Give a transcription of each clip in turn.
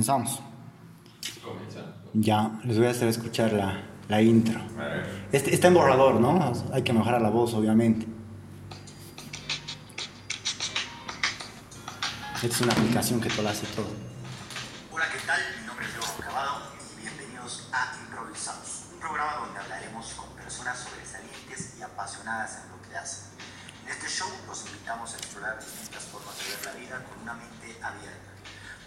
Comenzamos. Ya, les voy a hacer escuchar la, la intro. Este, está en borrador, ¿no? Hay que mejorar la voz, obviamente. Esta es una aplicación que todo hace todo. Hola, ¿qué tal? Mi nombre es Diego Cavado y bienvenidos a Improvisados, un programa donde hablaremos con personas sobresalientes y apasionadas en lo que hacen. En este show los invitamos a explorar distintas formas de ver la vida con una mente abierta,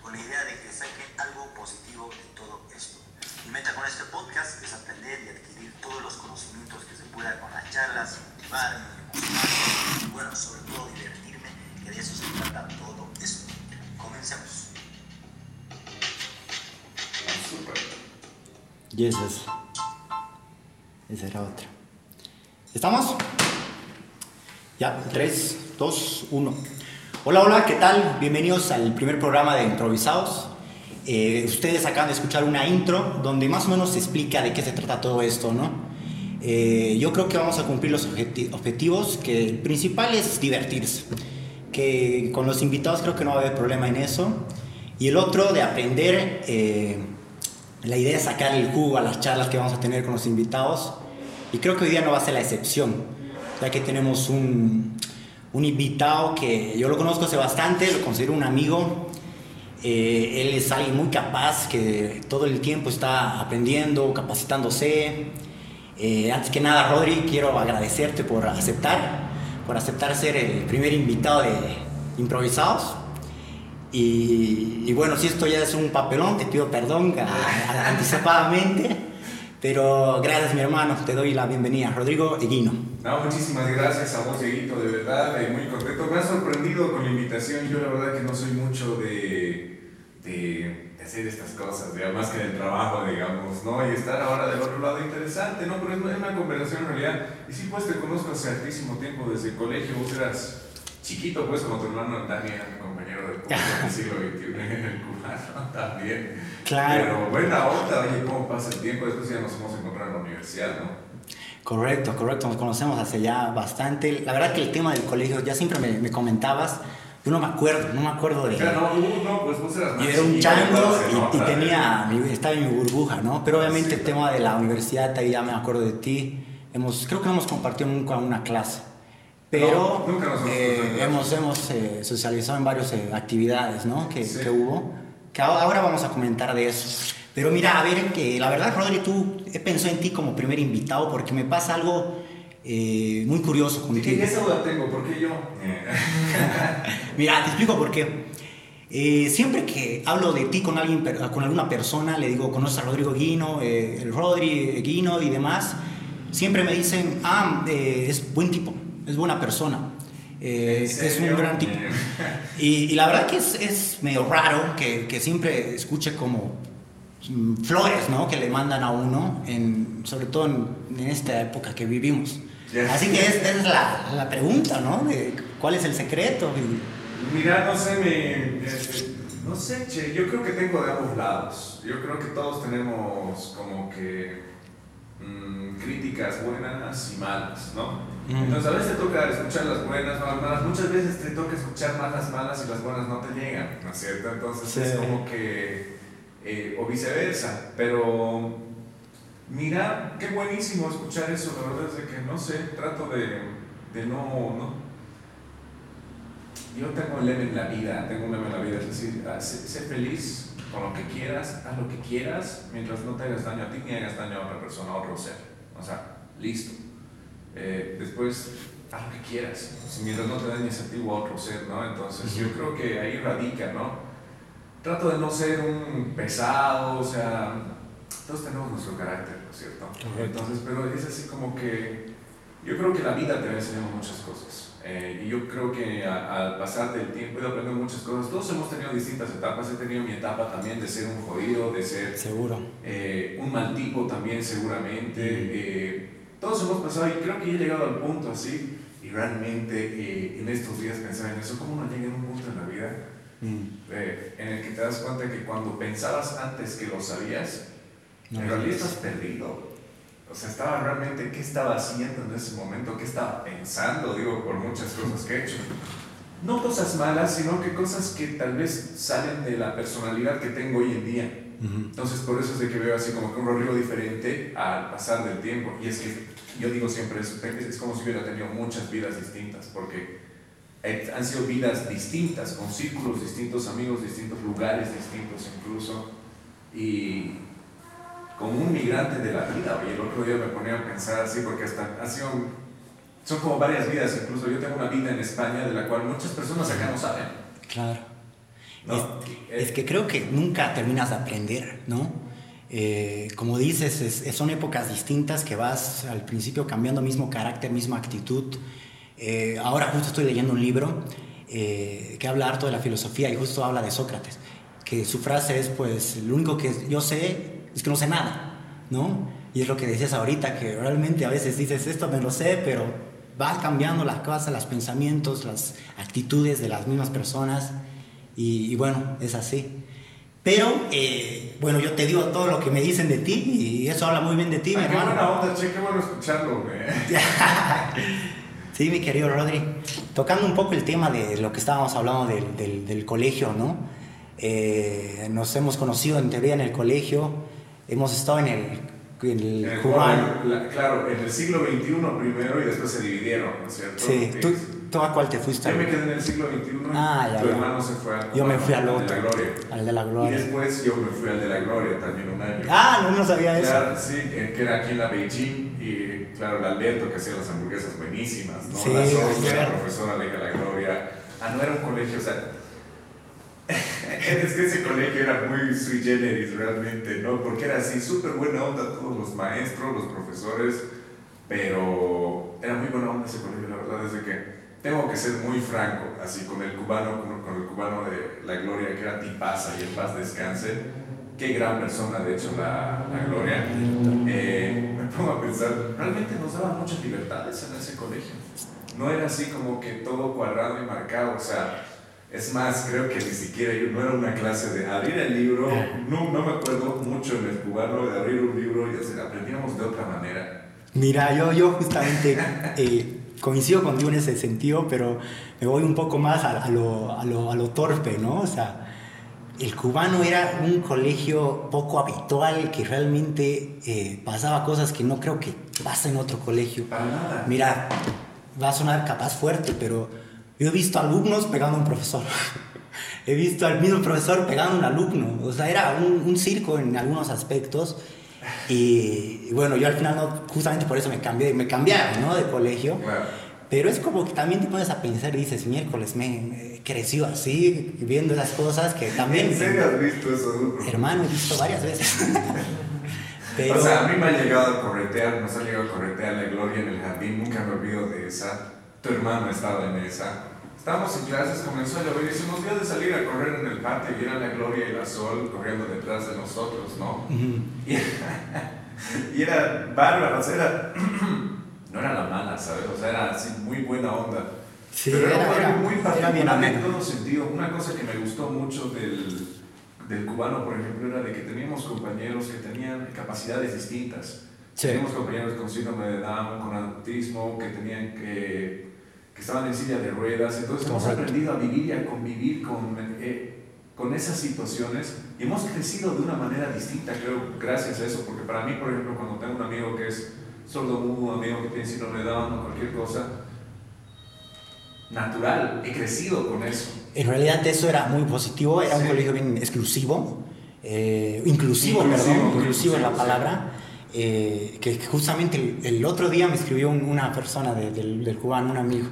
con la idea de que saquen algo positivo de todo esto. Mi meta con este podcast es aprender y adquirir todos los conocimientos que se pueda con las charlas, motivarme, y bueno, sobre todo divertirme, que de eso se trata todo esto. Comencemos. Y esa es. Esa era otra. ¿Estamos? Ya, 3, 2, 1. Hola, hola, ¿qué tal? Bienvenidos al primer programa de Improvisados. Eh, ustedes acaban de escuchar una intro donde más o menos se explica de qué se trata todo esto, ¿no? Eh, yo creo que vamos a cumplir los objeti- objetivos, que el principal es divertirse, que con los invitados creo que no va a haber problema en eso. Y el otro de aprender, eh, la idea es sacar el jugo a las charlas que vamos a tener con los invitados. Y creo que hoy día no va a ser la excepción, ya que tenemos un, un invitado que yo lo conozco hace bastante, lo considero un amigo. Eh, él es alguien muy capaz que todo el tiempo está aprendiendo, capacitándose. Eh, antes que nada, Rodri, quiero agradecerte por aceptar, por aceptar ser el primer invitado de Improvisados. Y, y bueno, si esto ya es un papelón, te pido perdón anticipadamente, pero gracias mi hermano, te doy la bienvenida. Rodrigo Eguino. No, muchísimas gracias a vos, Dieguito, de verdad, eh, muy contento. Me ha sorprendido con la invitación. Yo la verdad que no soy mucho de, de, de hacer estas cosas, más que del trabajo, digamos, ¿no? Y estar ahora del otro lado interesante, ¿no? Pero es una, conversación en realidad. Y sí, pues te conozco hace altísimo tiempo, desde el colegio. Vos eras chiquito, pues, como tu hermano Dani era mi compañero de curso del siglo XXI en el cubano también. Claro. Pero buena onda, oye, cómo pasa el tiempo. Después ya nos hemos encontrado en la universidad, ¿no? Correcto, correcto, nos conocemos hace ya bastante. La verdad que el tema del colegio, ya siempre me, me comentabas, yo no me acuerdo, no me acuerdo de... No, uh, no, pues vos eras más Yo era un chango y, tenía, estaba en mi burbuja, ¿no? Pero obviamente el Sí. tema de la universidad, ahí ya me acuerdo de ti. Hemos, creo que no hemos compartido nunca una clase, pero No, nunca nos hemos eh, hemos, hemos eh, socializado en varias eh, actividades, ¿no? Que, Sí. que hubo, que ahora vamos a comentar de eso. Pero mira, a ver, que la verdad, Rodri, tú he pensado en ti como primer invitado porque me pasa algo eh, muy curioso ¿Y contigo. qué duda tengo? ¿Por qué yo? Mira, te explico por qué. Eh, siempre que hablo de ti con alguien, con alguna persona, le digo, conoces a Rodrigo Guino, eh, el Rodri Guino y demás, siempre me dicen, ah, eh, es buen tipo, es buena persona, eh, ¿En es un gran tipo. Y, y la verdad que es, es medio raro que, que siempre escuche como mm, flores, ¿no? Que le mandan a uno, en, sobre todo en, en esta época que vivimos. Así que es, es la, la pregunta, ¿no? De ¿Cuál es el secreto? Mira, no sé, me, este, no sé, che, yo creo que tengo de ambos lados. Yo creo que todos tenemos como que mm, críticas buenas y malas, ¿no? Entonces a veces te toca escuchar las buenas o las malas, muchas veces te toca escuchar más las malas y las buenas no te llegan, ¿no es cierto? Entonces Sí. es como que, eh, o viceversa, pero mira, qué buenísimo escuchar eso, la verdad es de que no sé, trato de, de no, no yo tengo un lema en la vida, tengo un lema en la vida, es decir, ah, sé, sé feliz con lo que quieras, haz lo que quieras, mientras no te hagas daño a ti ni hagas daño a otra persona, a otro ser. O sea, listo. Eh, después, haz lo que quieras, mientras no te dañes a ti o a otro ser, ¿no? Entonces, yo creo que ahí radica, ¿no? Trato de no ser un pesado, o sea, todos tenemos nuestro carácter, ¿no es cierto? Entonces, pero es así como que yo creo que la vida te va enseñando muchas cosas. Eh, y yo creo que al pasar del tiempo he ido aprendiendo muchas cosas. Todos hemos tenido distintas etapas. He tenido mi etapa también de ser un jodido, de ser Seguro. eh, un mal tipo también seguramente. Eh, todos hemos pasado y creo que he llegado al punto así. Y realmente eh, en estos días pensaba en eso. ¿Cómo uno llega en un punto en la vida Mm. eh, en el que te das cuenta que cuando pensabas antes que lo sabías, No en realidad estás perdido. O sea, estaba realmente, ¿qué estaba haciendo en ese momento? ¿Qué estaba pensando? Digo, por muchas cosas que he hecho. no cosas malas, sino que cosas que tal vez salen de la personalidad que tengo hoy en día. Entonces, por eso es de que veo así como que un Rodrigo diferente al pasar del tiempo. Y es que yo digo siempre eso, es como si hubiera tenido muchas vidas distintas, porque han sido vidas distintas, con círculos distintos, amigos distintos, lugares distintos incluso, y como un migrante de la vida. Y el otro día me ponía a pensar así, porque hasta ha sido, son como varias vidas, incluso yo tengo una vida en España de la cual muchas personas acá no saben. Claro. Es, que creo que nunca terminas de aprender, ¿no? Eh, como dices, son épocas distintas que vas al principio cambiando mismo carácter, misma actitud. Eh, ahora justo estoy leyendo un libro eh, que habla harto de la filosofía y justo habla de Sócrates, que su frase es, pues, lo único que yo sé es que no sé nada, ¿no? Y es lo que decías ahorita, que realmente a veces dices, esto me lo sé, pero va cambiando las cosas, los pensamientos, las actitudes de las mismas personas, y, bueno, es así. Pero, eh, bueno, yo te digo todo lo que me dicen de ti, y eso habla muy bien de ti, mi hermano. Qué buena onda, che, qué bueno escucharlo, güey. sí, mi querido Rodri. Tocando un poco el tema de lo que estábamos hablando del, del, del colegio, ¿no? Eh, nos hemos conocido en teoría en el colegio, hemos estado en el, en el, cubano. claro, en el siglo XXI primero y después se dividieron, ¿no es cierto? Sí, ¿Tú, ¿tú, a cuál te fuiste? Yo me quedé en el siglo XXI ah, ya, tu hermano se fue al Yo me fui al otro, de la gloria. al de la gloria. Y después yo me fui al de la gloria también un año. Ah, no, no sabía claro, eso. Sí, que era aquí en la Beijing y claro, el Alberto que hacía las hamburguesas buenísimas, ¿no? Sí, la Sofía, la profesora de la gloria. Ah, no era un colegio, o sea es que ese colegio era muy sui generis realmente, ¿no? Porque era así, súper buena onda todos los maestros, los profesores, pero era muy buena onda ese colegio, la verdad es que tengo que ser muy franco, así con el cubano, con, el cubano de la Gloria, que era tipaza y en paz descanse. Qué gran persona, de hecho, la, la Gloria. Eh, me pongo a pensar, realmente nos daban muchas libertades en ese colegio. No era así como que todo cuadrado y marcado, o sea, es más, creo que ni siquiera no era una clase de abrir el libro, no, no me acuerdo mucho en el cubano de abrir un libro y hacer, aprendíamos de otra manera. Mira, yo, yo justamente coincido contigo en ese sentido, pero me voy un poco más a, a, lo, a, lo, a lo torpe, ¿no? O sea, el cubano era un colegio poco habitual que realmente eh, pasaba cosas que no creo que pasa en otro colegio. Para nada. Mira, va a sonar capaz fuerte, pero yo he visto alumnos pegando a un profesor. he visto al mismo profesor pegando a un alumno. O sea, era un, un circo en algunos aspectos. Y, bueno, yo al final no, justamente por eso me cambié, me cambiaron, ¿no? De colegio. Pero es como que también te pones a pensar y dices, miércoles, me he crecido así, viendo esas cosas que también... ¿En serio has visto eso? Hermano, he visto varias veces. O sea, a mí me ha llegado a corretear, nos ha llegado a corretear la gloria en el jardín, nunca me olvido de esa tu hermano estaba en esa. Estábamos en clases, comenzó a llover y se nos dio de salir a correr en el patio y era la gloria y la sol corriendo detrás de nosotros, ¿no? y, era bárbaro, o sea, era, no era la mala, ¿sabes? O sea, era así muy buena onda. Sí, Pero era, era, muy particular en todo sentido. Una cosa que me gustó mucho del, del cubano, por ejemplo, era de que teníamos compañeros que tenían capacidades distintas. Teníamos compañeros con síndrome de Down, con autismo, que tenían que que estaban en silla de ruedas. Entonces hemos aprendido a vivir y a convivir con, eh, con esas situaciones y hemos crecido de una manera distinta, creo, gracias a eso. Porque para mí, por ejemplo, cuando tengo un amigo que es sordo un amigo que tiene síndrome de Down o cualquier cosa, natural, he crecido con eso. En realidad eso era muy positivo, era un colegio bien exclusivo, eh, inclusivo, perdón, inclusivo, es la palabra. Eh, que justamente el, otro día me escribió una persona del, del cubano, un amigo,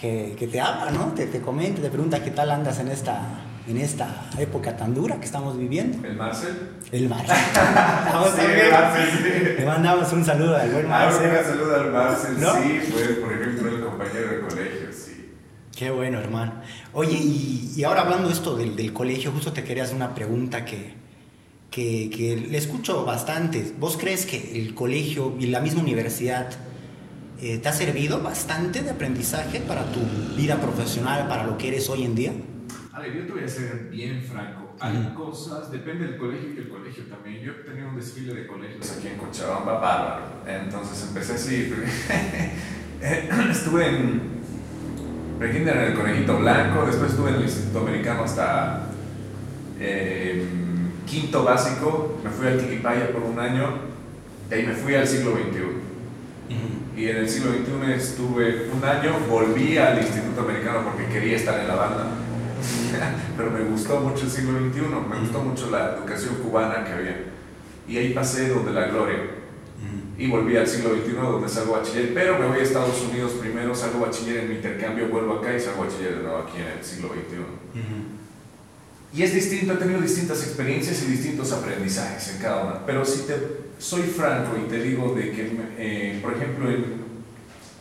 que, que te habla, ¿no? Te, te, comenta, te pregunta qué tal andas en esta, en esta época tan dura que estamos viviendo. ¿El Marcel? El Marcel. sí, el Marcel, sí. Le mandamos un saludo al buen ah, Marcel. un saludo al Marcel, ¿No? sí, fue por ejemplo el compañero de colegio, sí. Qué bueno, hermano. Oye, y, y ahora hablando esto del, del, colegio, justo te quería hacer una pregunta que, que, que le escucho bastante. ¿Vos crees que el colegio y la misma universidad eh, ¿te ha servido bastante de aprendizaje para tu vida profesional, para lo que eres hoy en día? A ver, yo te voy a ser bien franco. Hay cosas, depende del colegio y el colegio también. Yo tenía un desfile de colegios aquí en Cochabamba, bárbaro. Entonces empecé así. Estuve en, prekinder en el Conejito Blanco, después estuve en el Instituto Americano hasta eh, quinto básico, me fui al Tiquipaya por un año, de ahí me fui al siglo XXI. Y en el siglo XXI estuve un año, volví al Instituto Americano porque quería estar en la banda. Pero me gustó mucho el siglo XXI, me gustó mucho la educación cubana que había. Y ahí pasé donde la gloria. Y volví al siglo XXI donde salgo bachiller, pero me voy a Estados Unidos primero, salgo bachiller en mi intercambio, vuelvo acá y salgo bachiller de nuevo aquí en el siglo XXI. Y es distinto, he tenido distintas experiencias y distintos aprendizajes en cada una. Pero si te soy franco y te digo de que, eh, por ejemplo, en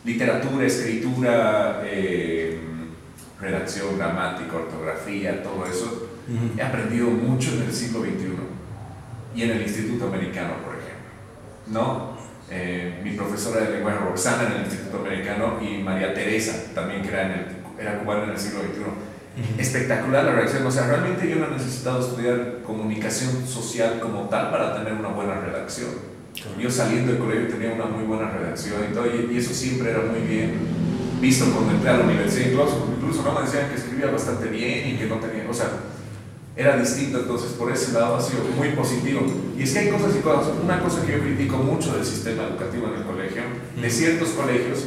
literatura, escritura, eh, redacción, gramática, ortografía, todo eso, he aprendido mucho en el siglo XXI y en el Instituto Americano, por ejemplo. ¿No? Eh, mi profesora de lenguaje Roxana en el Instituto Americano y María Teresa, también que era, en el, era cubana en el siglo XXI. Espectacular la redacción, o sea, realmente yo no he necesitado estudiar comunicación social como tal para tener una buena redacción. Yo saliendo del colegio tenía una muy buena redacción y todo, y, eso siempre era muy bien visto cuando entré a la universidad. Incluso, incluso no me decían que escribía bastante bien y que no tenía, o sea, era distinto, entonces por ese lado ha sido muy positivo. Y es que hay cosas y cosas. Una cosa que yo critico mucho del sistema educativo en el colegio, de ciertos colegios,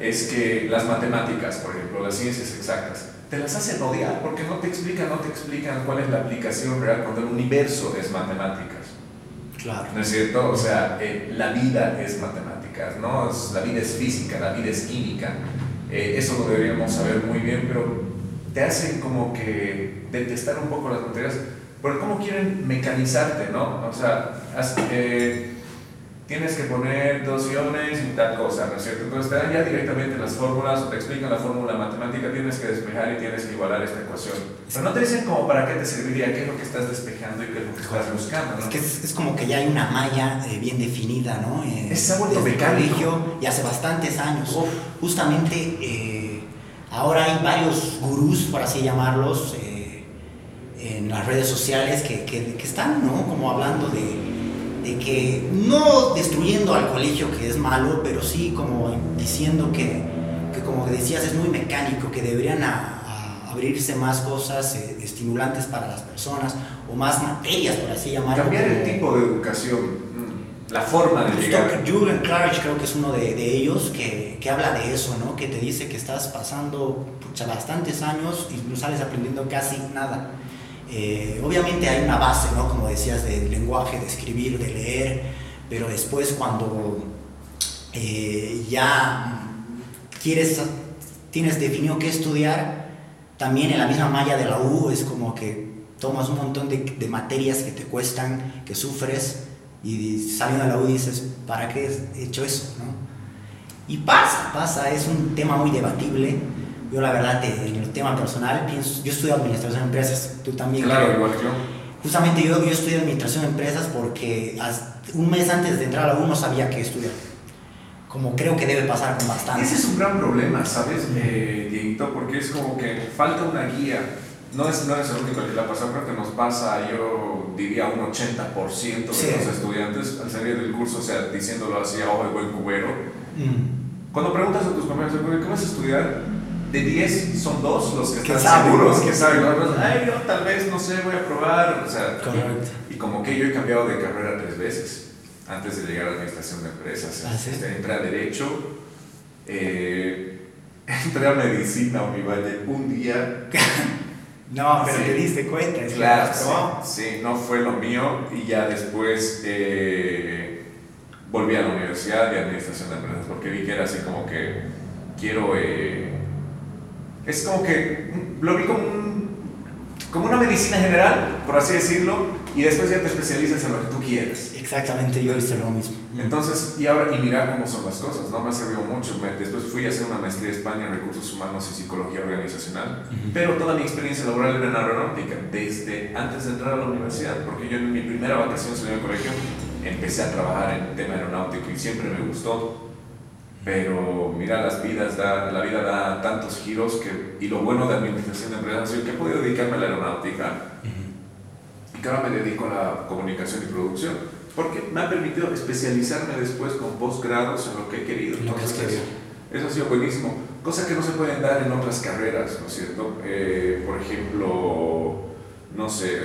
es que las matemáticas, por ejemplo, las ciencias exactas, te las hacen odiar porque no te explican, no te explican cuál es la aplicación real cuando el universo es matemáticas. Claro. ¿No es cierto? O sea, eh, la vida es matemáticas, ¿no? La vida es física, la vida es química. Eh, eso lo deberíamos saber muy bien, pero te hacen como que detestar un poco las materias, pero cómo quieren mecanizarte, ¿no? O sea, eh, tienes que poner dos iones y tal cosa, ¿no es cierto? Entonces te dan ya directamente las fórmulas o te explican la fórmula matemática, tienes que despejar y tienes que igualar esta ecuación. Pero no te dicen como para qué te serviría, qué es lo que estás despejando y qué es lo que estás buscando, ¿no? Es que es, como que ya hay una malla eh, bien definida, ¿no? Eh, ha vuelto mecánico. y hace bastantes años. Justamente Ahora hay varios gurús, por así llamarlos, eh, en las redes sociales que, que, están, ¿no? Como hablando de, de, que no destruyendo al colegio, que es malo, pero sí como diciendo que, que como decías, es muy mecánico, que deberían abrirse más cosas eh, estimulantes para las personas o más materias, por así llamarlo. Cambiar el tipo de educación la forma de llegar. Jürgen Klarich creo que es uno de, de ellos que, que, habla de eso, ¿no? Que te dice que estás pasando pucha, bastantes años y no sales aprendiendo casi nada. Eh, obviamente hay una base, ¿no? Como decías, de lenguaje, de escribir, de leer, pero después cuando eh, ya quieres, tienes definido qué estudiar, también en la misma malla de la U es como que tomas un montón de, de materias que te cuestan, que sufres, y saliendo a la U dices, ¿para qué he hecho eso? ¿no? Y pasa, pasa, es un tema muy debatible. Yo la verdad, en el tema personal, pienso, yo estudio administración de empresas, tú también. Claro, igual que yo. Justamente yo, yo estudié administración de empresas porque un mes antes de entrar a la U no sabía qué estudiar. Como creo que debe pasar con bastante. Ese es un gran problema, ¿sabes, eh, Dieguito? Porque es como que falta una guía no es, no es el único que la pasado, creo que nos pasa, yo diría, un 80% de los estudiantes al salir del curso, o sea, diciéndolo así ojo de buen cubero. Mm. Cuando preguntas a tus compañeros, ¿qué vas a estudiar? De 10 son dos los que están seguros, que saben. Ay, yo tal vez, no sé, voy a probar. O sea, y, como que yo he cambiado de carrera tres veces antes de llegar a la administración de empresas. ¿Ah, sí? Este, entré a Derecho, eh, entré a Medicina, un día. No, pero te diste cuenta. Es claro, sí, no fue lo mío y ya después eh, volví a la Universidad de Administración de Empresas porque vi que era así como que quiero... Eh, es como que lo vi como, como una medicina general, por así decirlo, y después ya te especializas en lo que tú quieres. Exactamente, yo hice lo mismo. Entonces, y ahora, y mira cómo son las cosas, ¿no? Me ha servido mucho. después fui a hacer una maestría en España en recursos humanos y psicología organizacional, pero toda mi experiencia laboral era en aeronáutica, desde antes de entrar a la universidad, porque yo en mi primera vacación salí del colegio empecé a trabajar en tema aeronáutico y siempre me gustó. Pero mira, las vidas da, la vida da tantos giros que, y lo bueno de administración de empresas es que he podido dedicarme a la aeronáutica y que ahora me dedico a la comunicación y producción, porque me ha permitido especializarme después con posgrados en lo que he querido. Entonces, eso ha sido buenísimo. Cosa que no se pueden dar en otras carreras, ¿no es cierto? Eh, por ejemplo, no sé,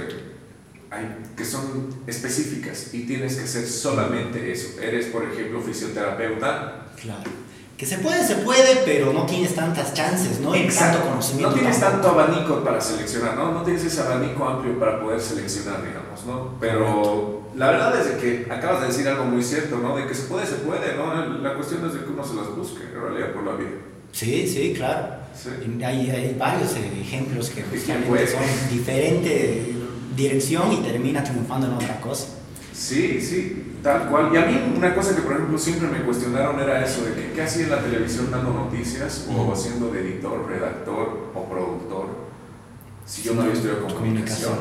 hay, que son específicas y tienes que hacer solamente eso. Eres, por ejemplo, fisioterapeuta. Claro. Que se puede, se puede, pero no tienes tantas chances, ¿no? Exacto. Tanto conocimiento. No tienes tanto abanico para seleccionar, ¿no? No tienes ese abanico amplio para poder seleccionar, digamos, ¿no? Pero la verdad es de que acabas de decir algo muy cierto, ¿no? De que se puede, se puede, ¿no? La cuestión es de que uno se las busque, en realidad, por la vida. Sí, sí, claro. Sí. Y Hay, hay varios eh, ejemplos que justamente son diferente dirección y termina triunfando en otra cosa. Sí, sí, tal cual. Y a mí una cosa que, por ejemplo, siempre me cuestionaron era eso, de que qué hacía en la televisión dando noticias o haciendo de editor, redactor o productor si yo no había estudiado comunicación.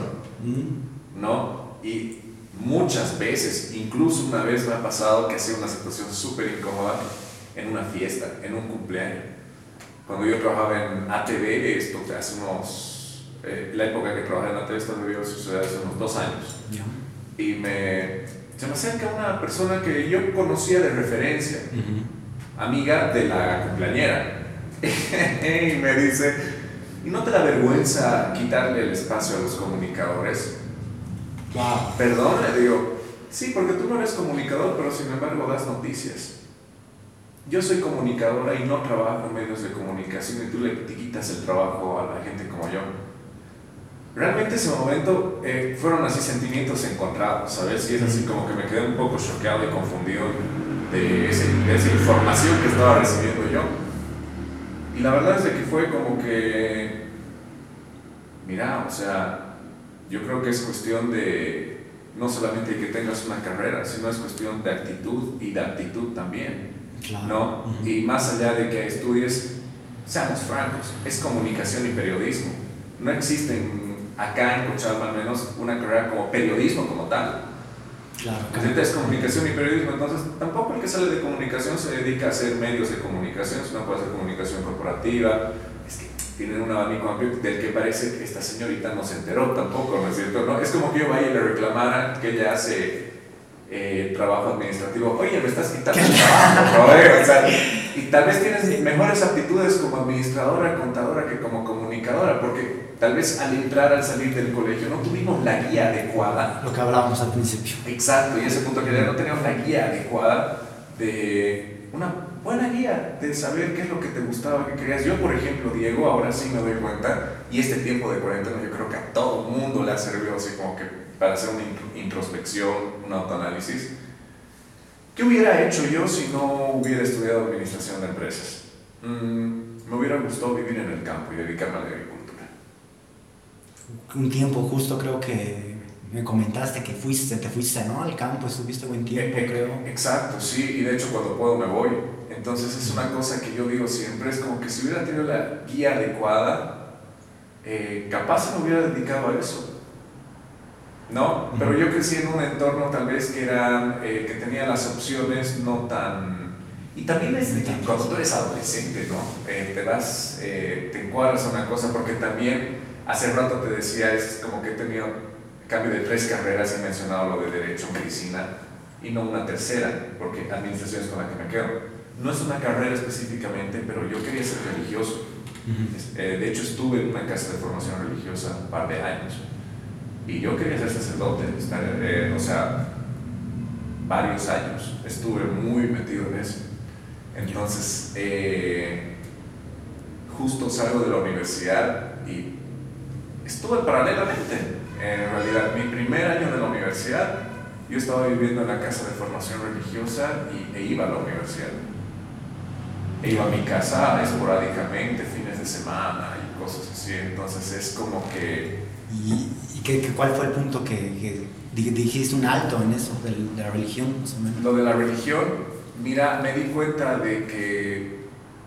¿no? Y muchas veces, incluso una vez me ha pasado que hacía una situación súper incómoda en una fiesta, en un cumpleaños. Cuando yo trabajaba en ATV, esto hace unos... eh, la época que trabajaba en ATV, esto debió suceder hace unos dos años Ya. y me, se me acerca una persona que yo conocía de referencia, amiga de la cumpleañera, y me dice, ¿y no te da vergüenza quitarle el espacio a los comunicadores? Wow. Perdón, le digo, sí, porque tú no eres comunicador, pero sin embargo das noticias. Yo soy comunicadora y no trabajo en medios de comunicación y tú le quitas el trabajo a la gente como yo. Realmente ese momento eh, fueron así sentimientos encontrados, ¿sabes? Y es así como que me quedé un poco choqueado y confundido de, ese- de esa información que estaba recibiendo yo. Y la verdad es de que fue como que, mira, o sea, yo creo que es cuestión de no solamente que tengas una carrera, sino es cuestión de actitud y de aptitud también. Claro. ¿no? Ujú. Y más allá de que estudies, seamos francos, es comunicación y periodismo. No existen acá en Cochabamba al menos una carrera como periodismo como tal. Claro. Ahorita es comunicación y periodismo, entonces tampoco el que sale de comunicación se dedica a hacer medios de comunicación, sino puede hacer comunicación corporativa. Es que tienen un abanico amplio del que parece que esta señorita no se enteró tampoco, ¿no es cierto? ¿No? Es como que yo vaya y le reclamara que ella hace eh, trabajo administrativo. Oye, me estás quitando el trabajo, ¿no? O sea, y tal vez tienes mejores aptitudes como administradora, contadora que como comunicadora, porque tal vez al entrar, al salir del colegio, no tuvimos la guía adecuada Lo que hablábamos al principio. Exacto, y ese punto que ya no teníamos la guía adecuada de una buena guía de saber qué es lo que te gustaba, qué querías. Yo, por ejemplo, Diego, ahora sí me doy cuenta, y este tiempo de cuarentena yo creo que a todo mundo le ha servido así como que para hacer una intro- introspección, un autoanálisis. ¿Qué hubiera hecho yo si no hubiera estudiado administración de empresas? Mm, me hubiera gustado vivir en el campo y dedicarme a la agricultura. Un tiempo justo creo que me comentaste que fuiste, te fuiste, ¿no? Al campo, estuviste buen tiempo, Eh, eh, creo. Exacto, sí, y de hecho cuando puedo me voy. Entonces es una cosa que yo digo siempre, es como que si hubiera tenido la guía adecuada, eh, capaz me hubiera dedicado a eso. ¿No? Pero yo crecí en un entorno tal vez que, era, eh, que tenía las opciones no tan... Y también es de que cuando tú eres adolescente, ¿no? Eh, te vas, eh, te encuadras a una cosa, porque también hace rato te decía, es como que he tenido cambio de tres carreras, he mencionado lo de Derecho, Medicina, y no una tercera, porque Administración es con la que me quedo. No es una carrera específicamente, pero yo quería ser religioso. Eh, de hecho, estuve en una casa de formación religiosa un par de años y yo quería ser sacerdote, estar, eh, o sea, varios años. Estuve muy metido en eso. Entonces, eh, justo salgo de la universidad y estuve paralelamente. En realidad, mi primer año de la universidad, yo estaba viviendo en la casa de formación religiosa y, e iba a la universidad. E iba a mi casa esporádicamente, fines de semana y cosas así. Entonces es como que ¿Y, y qué, qué- cuál fue el punto que, que di- dijiste un alto en eso, de, la religión, más o menos? lo de la religión, mira, me di cuenta de que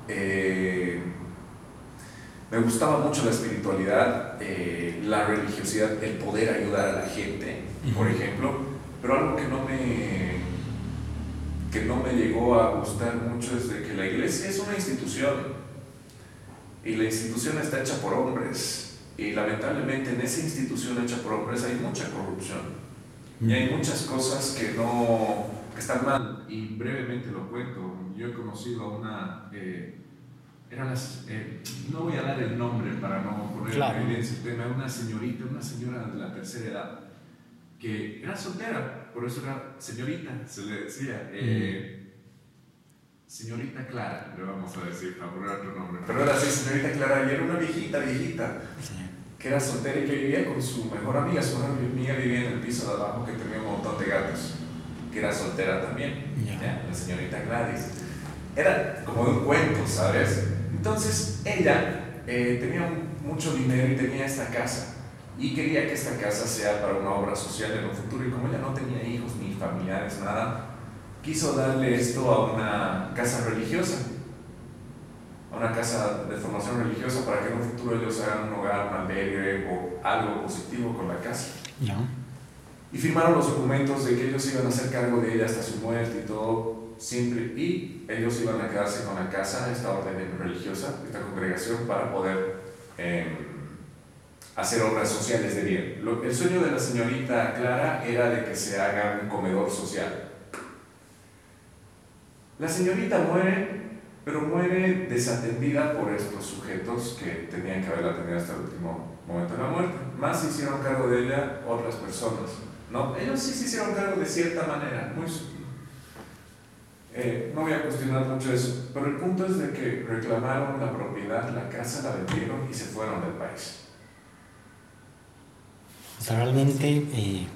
eh, me gustaba mucho la espiritualidad, eh, la religiosidad, el poder ayudar a la gente, por ejemplo, pero algo que no me que no me llegó a gustar mucho es de que la iglesia es una institución y la institución está hecha por hombres y lamentablemente en esa institución hecha por hombres hay mucha corrupción y hay muchas cosas que no que están mal. Y brevemente lo cuento yo he conocido a una eh, era las, eh, no voy a dar el nombre para no poner Claro. en evidencia el tema, una señorita, una señora de la tercera edad, que era soltera, por eso era señorita, se le decía. eh, Señorita Clara, le vamos a decir, para poner otro nombre. Pero era así, señorita Clara, y era una viejita, viejita, Sí. que era soltera y que vivía con su mejor amiga. Su mejor amiga vivía en el piso de abajo, que tenía un montón de gatos, que era soltera también. ¿ya? la señorita Gladys. Era como de un cuento, ¿sabes? Entonces ella eh, tenía mucho dinero y tenía esta casa. Y quería que esta casa sea para una obra social en un futuro. Y como ella no tenía hijos ni familiares, nada, quiso darle esto a una casa religiosa a una casa de formación religiosa para que en un futuro ellos hagan un hogar, un albergue o algo positivo con la casa. Ya. Y firmaron los documentos de que ellos iban a hacer cargo de ella hasta su muerte y todo, siempre. Y ellos iban a quedarse con la casa, esta orden religiosa, esta congregación, para poder eh, hacer obras sociales de bien. El sueño de la señorita Clara era de que se haga un comedor social. La señorita muere, pero muere desatendida por estos sujetos que tenían que haberla atendido hasta el último momento de la muerte. Más se hicieron cargo de ella otras personas. ¿no? Ellos sí se hicieron cargo de cierta manera, muy eh, no voy a cuestionar mucho eso, pero el punto es de que reclamaron la propiedad, la casa la vendieron y se fueron del país. O sea, realmente eh,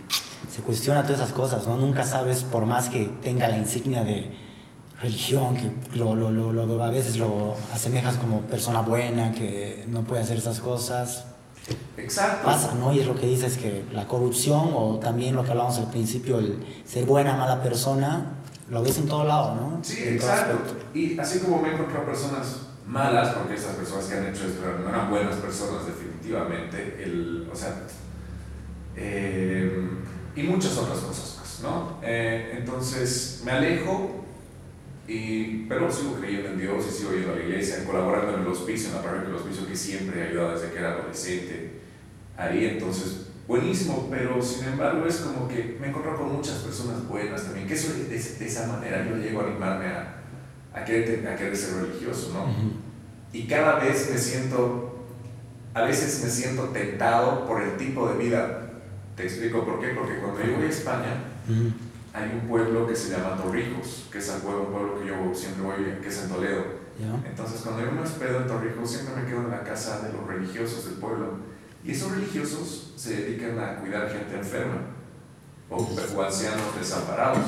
se cuestiona todas esas cosas, ¿no? Nunca sabes, por más que tenga la insignia de religión, que lo, lo, lo, lo- a veces lo asemejas como persona buena, que no puede hacer esas cosas, Exacto. pasa, ¿no? Y es lo que dices, que la corrupción o también lo que hablamos al principio, el ser buena, mala persona, lo ves en todo lado, ¿no? Sí, En exacto. Y así como me he encontrado personas malas, porque estas personas que han hecho esto no eran buenas personas definitivamente, el, o sea, eh, y muchas otras cosas más, ¿no? Eh, entonces me alejo, y, pero sigo creyendo en Dios y sigo yendo a la iglesia, colaborando en el hospicio, en la parroquia del hospicio que siempre he ayudado desde que era adolescente. Ahí entonces, buenísimo, pero sin embargo es como que me he encontrado con muchas personas buenas también, que eso de, de esa manera yo llego a animarme a, a, querer, a querer ser religioso, ¿no? Ujú. Y cada vez me siento, a veces me siento tentado por el tipo de vida. Te explico por qué, porque cuando yo voy a España, Ujú. hay un pueblo que se llama Torrijos, que es el pueblo, un pueblo que yo siempre voy, que es en Toledo. ¿Ya? Entonces, cuando yo me hospedo en Torrijos, siempre me quedo en la casa de los religiosos del pueblo. Y esos religiosos se dedican a cuidar gente enferma o, o ancianos desamparados.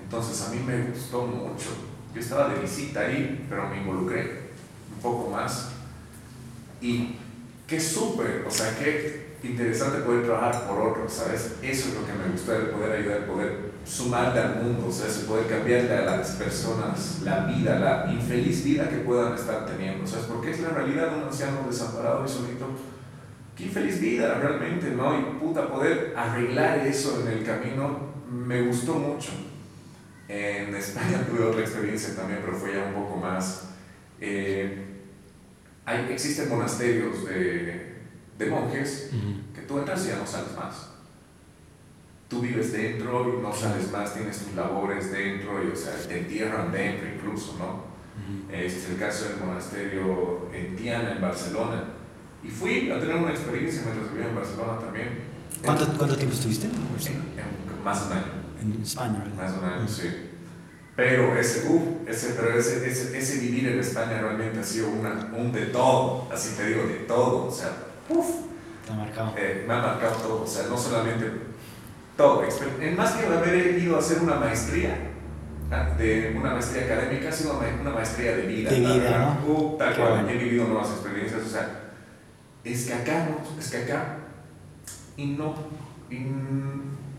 Entonces, a mí me gustó mucho. Yo estaba de visita ahí, pero me involucré un poco más. Y qué súper, o sea, qué interesante poder trabajar por otros, ¿sabes? Eso es lo que me gustó, el poder ayudar, el poder sumarle al mundo, ¿sabes? El poder cambiarle a las personas la vida, la infeliz vida que puedan estar teniendo, ¿sabes? Porque es la realidad de un anciano desamparado y solito. Qué infeliz vida realmente, ¿no? Y puta, poder arreglar eso en el camino me gustó mucho. En España tuve otra experiencia también, pero fue ya un poco más... eh, hay, existen monasterios de, de monjes que tú entras y ya no sales más. Tú vives dentro y no sales más, tienes tus labores dentro y o sea, te entierran dentro incluso, ¿no? Este es el caso del monasterio en Tiana, en Barcelona. Y fui a tener una experiencia mientras vivía en Barcelona también. ¿Cuánto, ¿Cuánto tiempo estuviste? En- en- más de un año. En España, ¿verdad? Más de un año, sí. Pero ese, uh, ese, pero ese, ese, ese vivir en España realmente ha sido una, un de todo, así te digo, de todo. O sea, uff, Te ha marcado. eh, me ha marcado todo. O sea, no solamente todo. En más que haber ido a hacer una maestría, ah, de una maestría académica, ha sido una ma- una maestría de vida. De vida. ¿no? Uh, tal cual, bueno. he vivido nuevas experiencias. O sea, es que acá, ¿no? Es que acá, y no, y,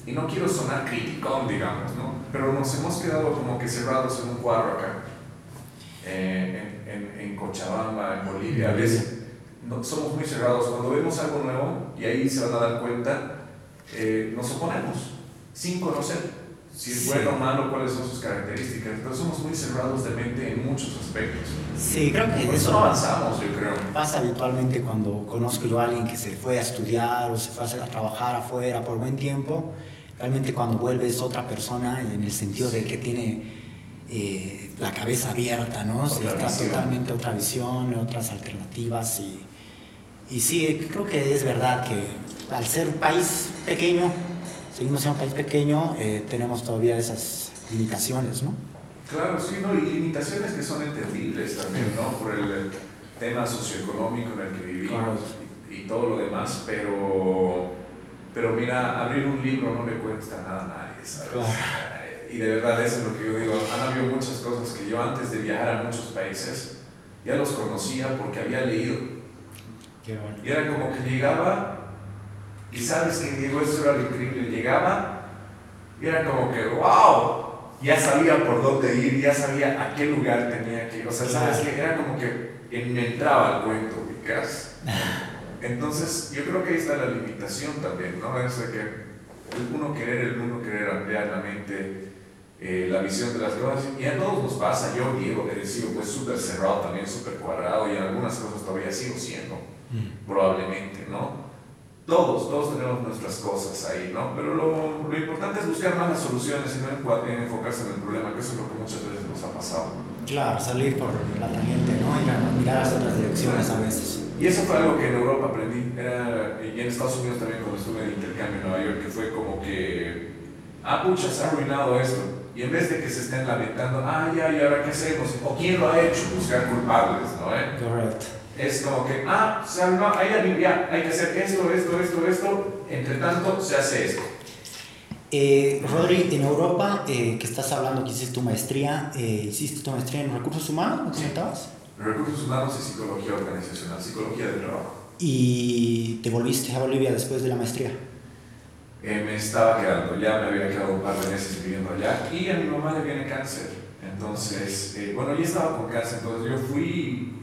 y no quiero sonar criticón, digamos, ¿no? Pero nos hemos quedado como que cerrados en un cuadro acá, eh, en, en, en Cochabamba, en Bolivia, a veces no, somos muy cerrados. Cuando vemos algo nuevo, y ahí se van a dar cuenta, eh, nos oponemos, sin conocer si es Sí. bueno o malo, cuáles son sus características. Entonces somos muy cerrados de mente en muchos aspectos. Sí, creo que Por eso no avanzamos, yo creo. pasa habitualmente cuando conozco yo a alguien que se fue a estudiar o se fue a trabajar afuera por buen tiempo. Realmente cuando vuelve es otra persona en el sentido de que tiene eh, la cabeza abierta, ¿no? está totalmente otra visión, otras alternativas y, y sí, creo que es verdad que al ser un país pequeño, seguimos siendo un país pequeño, eh, tenemos todavía esas limitaciones, ¿no? Claro, sí, ¿no? y limitaciones que son entendibles también, ¿no? Por el tema socioeconómico en el que vivimos y, todo lo demás, pero, pero mira, abrir un libro no le cuesta nada a nadie, ¿sabes? Y de verdad eso es lo que yo digo, han habido muchas cosas que yo antes de viajar a muchos países ya los conocía porque había leído. Y era como que llegaba, y sabes que Diego, eso era lo increíble, llegaba y era como que, wow, ya sabía por dónde ir, ya sabía a qué lugar tenía que ir. O sea, sabes que era como que me entraba al cuento, ubicas. Entonces, yo creo que ahí está la limitación también, ¿no? Es de que el uno querer, el uno querer ampliar la mente, eh, la visión de las cosas, y a todos nos pasa. Yo, Diego, he sido pues súper cerrado también, súper cuadrado, y en algunas cosas todavía sigo siendo, mm. probablemente, ¿no? Todos, todos tenemos nuestras cosas ahí, ¿no? Pero lo, lo importante es buscar más las soluciones y no enfocarse en el problema, que eso es lo que muchas veces nos ha pasado. Claro, salir por la tangente, ¿no? A mirar hacia otras direcciones a veces. Y eso fue algo que en Europa aprendí, era, y en Estados Unidos también cuando estuve en intercambio en Nueva York, que fue como que, ah, pucha, se ha arruinado esto. Y en vez de que se estén lamentando, ah, ya, ¿y ahora qué hacemos? ¿O quién lo ha hecho? Buscar culpables, ¿no? ¿Eh? Correcto es como que, ah, se arma, hay, hay que hacer esto, esto, esto, esto, entre tanto se hace esto. Eh, Rodri, en Europa, eh, que estás hablando que hiciste tu maestría, eh, ¿hiciste tu maestría en recursos humanos? ¿Me comentabas? Recursos humanos y psicología organizacional, psicología del trabajo. ¿Y te volviste a Bolivia después de la maestría? Eh, me estaba quedando, ya me había quedado un par de meses viviendo allá y a mi mamá le viene cáncer. Entonces, bueno, ya estaba con cáncer, entonces yo fui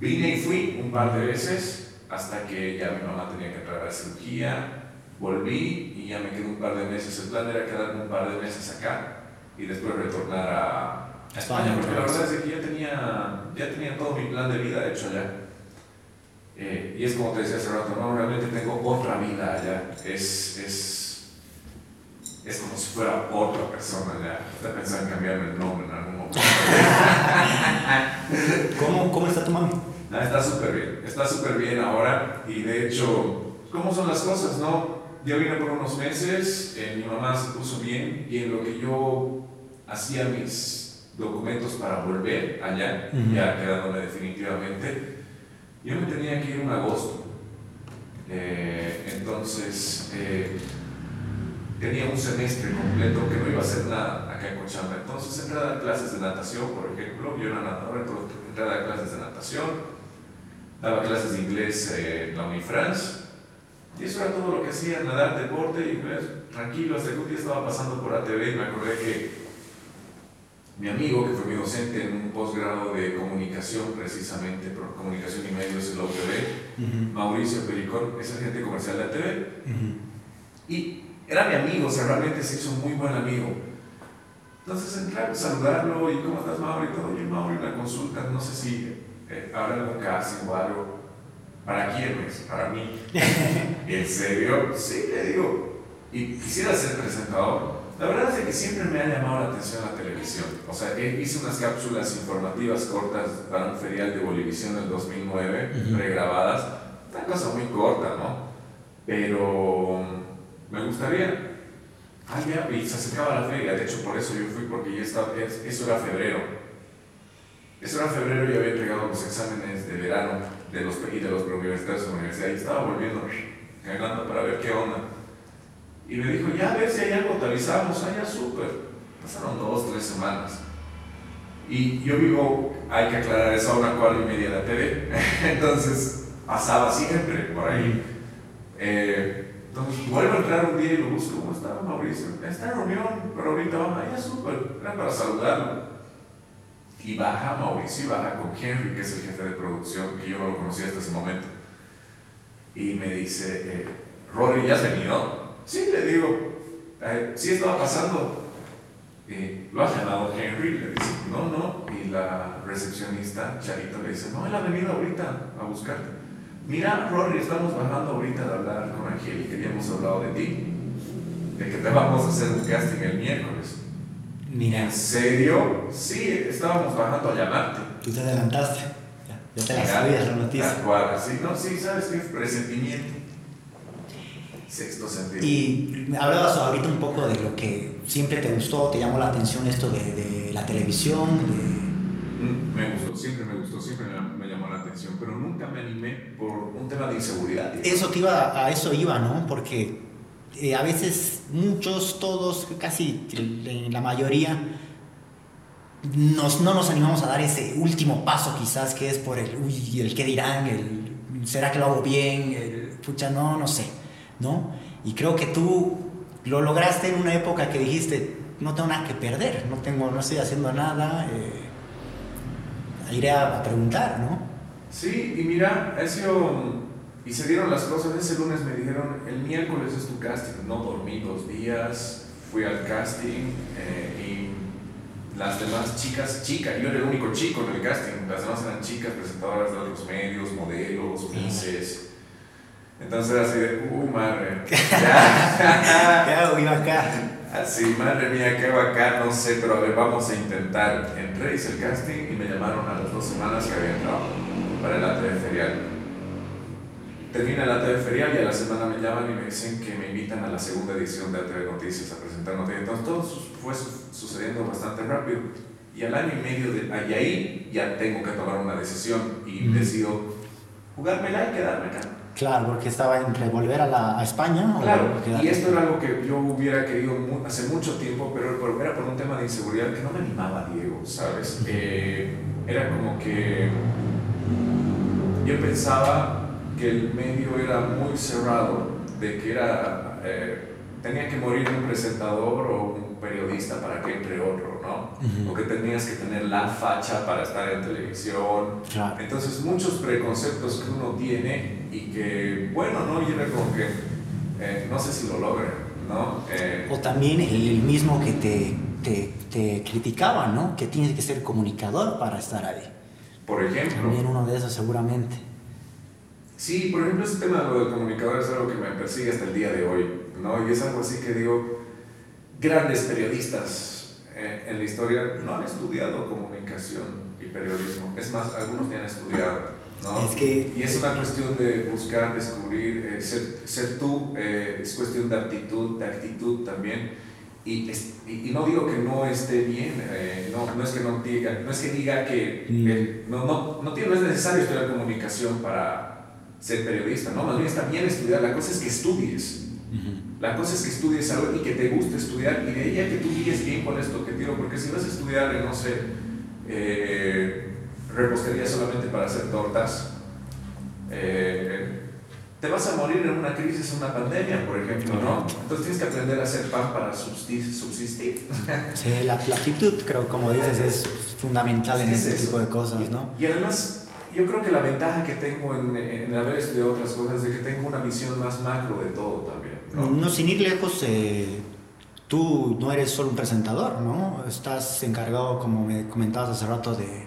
Vine y fui un par de veces hasta que ya mi mamá tenía que entrar a la cirugía, volví y ya me quedé un par de meses. El plan era quedarme un par de meses acá y después retornar a, España, porque la verdad es que ya tenía, ya tenía todo mi plan de vida hecho allá. Eh, y es como te decía hace rato, no, realmente tengo otra vida allá. Es, es, es como si fuera otra persona allá. Estoy pensando en cambiarme el nombre en algún momento. ¿Cómo, ¿Cómo está tu mami? Ah, está súper bien, está súper bien ahora y de hecho, ¿cómo son las cosas? No? Yo vine por unos meses, eh, mi mamá se puso bien y en lo que yo hacía mis documentos para volver allá, ya quedándome definitivamente, yo me tenía que ir en agosto. Eh, entonces, eh, tenía un semestre completo que no iba a hacer nada acá en Cochabamba. Entonces entré a dar clases de natación, por ejemplo, yo era nadador, entonces entré a dar clases de natación, daba clases de inglés en la Unifrance, y eso era todo lo que hacía, nadar, deporte, y pues, tranquilo, hasta que un día estaba pasando por ATV y me acordé que mi amigo, que fue mi docente en un posgrado de comunicación, precisamente, comunicación y medios en la UTV, Mauricio Pericón, es agente comercial de ATV, y era mi amigo, o sea, realmente se hizo un muy buen amigo. Entonces entré a saludarlo y ¿cómo estás, Mauri? Y todo, y Mauri, una consulta, no sé si eh, ahora algún casting o algo. ¿Para quién es? Para mí. ¿En serio? Sí, le digo. Y quisiera ser presentador. La verdad es que siempre me ha llamado la atención la televisión. O sea, hice unas cápsulas informativas cortas para un ferial de Bolivisión del 2009, pregrabadas. Una cosa muy corta, ¿no? Pero me gustaría. Ah, ya, y se acercaba la feria. De hecho, por eso yo fui, porque ya estaba, eso era febrero. Eso era febrero y había entregado los exámenes de verano de los, y de los preuniversitarios de la universidad y estaba volviendo, cagando para ver qué onda. Y me dijo, ya a ver si hay algo, te avisamos, ah, ya súper. Pasaron dos, tres semanas. Y yo vivo, hay que aclarar eso a una cuadra y media de la TV. entonces pasaba siempre por ahí. Eh, entonces vuelvo a entrar un día y lo busco, ¿cómo estaba Mauricio? Está en reunión, pero ahorita vamos, ah, ya súper, era para saludarlo. Y baja Mauricio y baja con Henry, que es el jefe de producción, que yo no lo conocía hasta ese momento. Y me dice, eh, Rory, ¿ya has venido? Sí, le digo, eh, sí estaba pasando. ¿Lo has llamado Henry? Le dice, no, no. Y la recepcionista, Charito, le dice, no, él ha venido ahorita a buscarte. Mira, Rory, estamos bajando ahorita de hablar con Angélica y hemos hablado de ti, de que te vamos a hacer un casting el miércoles. Mira. ¿En serio? Sí, estábamos bajando a llamarte. Tú te adelantaste. Ya, ya te la sabías la noticia. cual, Sí, no, sí, sabes que es presentimiento. Sexto sentido. Y hablabas ahorita un poco de lo que siempre te gustó, te llamó la atención esto de, de la televisión, de... Mm, Me gustó, siempre me gustó, siempre me, llamó la atención, pero nunca me animé por un tema de inseguridad. Eso te iba, a eso iba, ¿no? Porque eh, a veces muchos, todos, casi la mayoría, nos, no nos animamos a dar ese último paso quizás que es por el, uy, el qué dirán, el, ¿será que lo hago bien? El, pucha, no, no sé, ¿no? Y creo que tú lo lograste en una época que dijiste, no tengo nada que perder, no, tengo, no estoy haciendo nada, eh, iré a, a preguntar, ¿no? Sí, y mira, ha sido. Y se dieron las cosas. Ese lunes me dijeron: el miércoles es tu casting. No dormí dos días, fui al casting eh, y las demás chicas, chicas, yo era el único chico en el casting. Las demás eran chicas presentadoras de otros medios, modelos, mises. Entonces era así de, uy, madre. Ya. ¿Qué hago? Iba acá. Así, madre mía, qué bacán, no sé, pero a ver, vamos a intentar. Entré, hice el casting y me llamaron a las dos semanas que había entrado para el ATV Ferial. Termina el ATV Ferial y a la semana me llaman y me dicen que me invitan a la segunda edición de ATV Noticias a presentar noticias. Entonces todo fue su- sucediendo bastante rápido. Y al año y medio de y ahí ya tengo que tomar una decisión y decido jugármela y quedarme acá. Claro, porque estaba entre volver a, la, a España o Claro, quedarte. y esto era algo que yo hubiera querido mu- hace mucho tiempo, pero por- era por un tema de inseguridad que no me animaba, Diego, ¿sabes? Eh, era como que yo pensaba que el medio era muy cerrado, de que era, eh, tenía que morir un presentador o un periodista para que entre otro, ¿no? Ujú. O que tenías que tener la facha para estar en televisión, Claro. entonces, muchos preconceptos que uno tiene y que, bueno, ¿no? Y era como que, eh, no sé si lo logre, ¿no? Eh, O también el, el mismo que te, te, te criticaba, ¿no? Que tienes que ser comunicador para estar ahí. por ejemplo, También uno de esos seguramente. Sí, por ejemplo, ese tema de lo del comunicador es algo que me persigue hasta el día de hoy, ¿no? Y es algo así que digo, grandes periodistas eh, en la historia no han estudiado comunicación y periodismo. Es más, algunos ni han estudiado, ¿no? Es que- Y es una cuestión de buscar, descubrir, eh, ser, ser tú, eh, es cuestión de actitud, de actitud también. Y, es- y, y no digo que no esté bien, eh, no, no es que no diga, no es que diga que Mm. no, no, no, tiene, no es necesario estudiar comunicación para ser periodista, ¿no? Más bien está bien estudiar, la cosa es que estudies. La cosa es que estudies algo y que te guste estudiar y de ahí a que tú guíes bien cuál es tu objetivo, porque si vas a estudiar, no sé, eh, repostería solamente para hacer tortas, eh, te vas a morir en una crisis, en una pandemia, por ejemplo, ¿no? Entonces tienes que aprender a hacer pan para subsistir. Sí, la, la actitud, creo, como dices, es fundamental en Es este eso. tipo de cosas, ¿no? Y además, yo creo que la ventaja que tengo en, en haber estudiado otras cosas es que tengo una visión más macro de todo también, ¿no? No, sin ir lejos, eh, tú no eres solo un presentador, ¿no? Estás encargado, como me comentabas hace rato, de,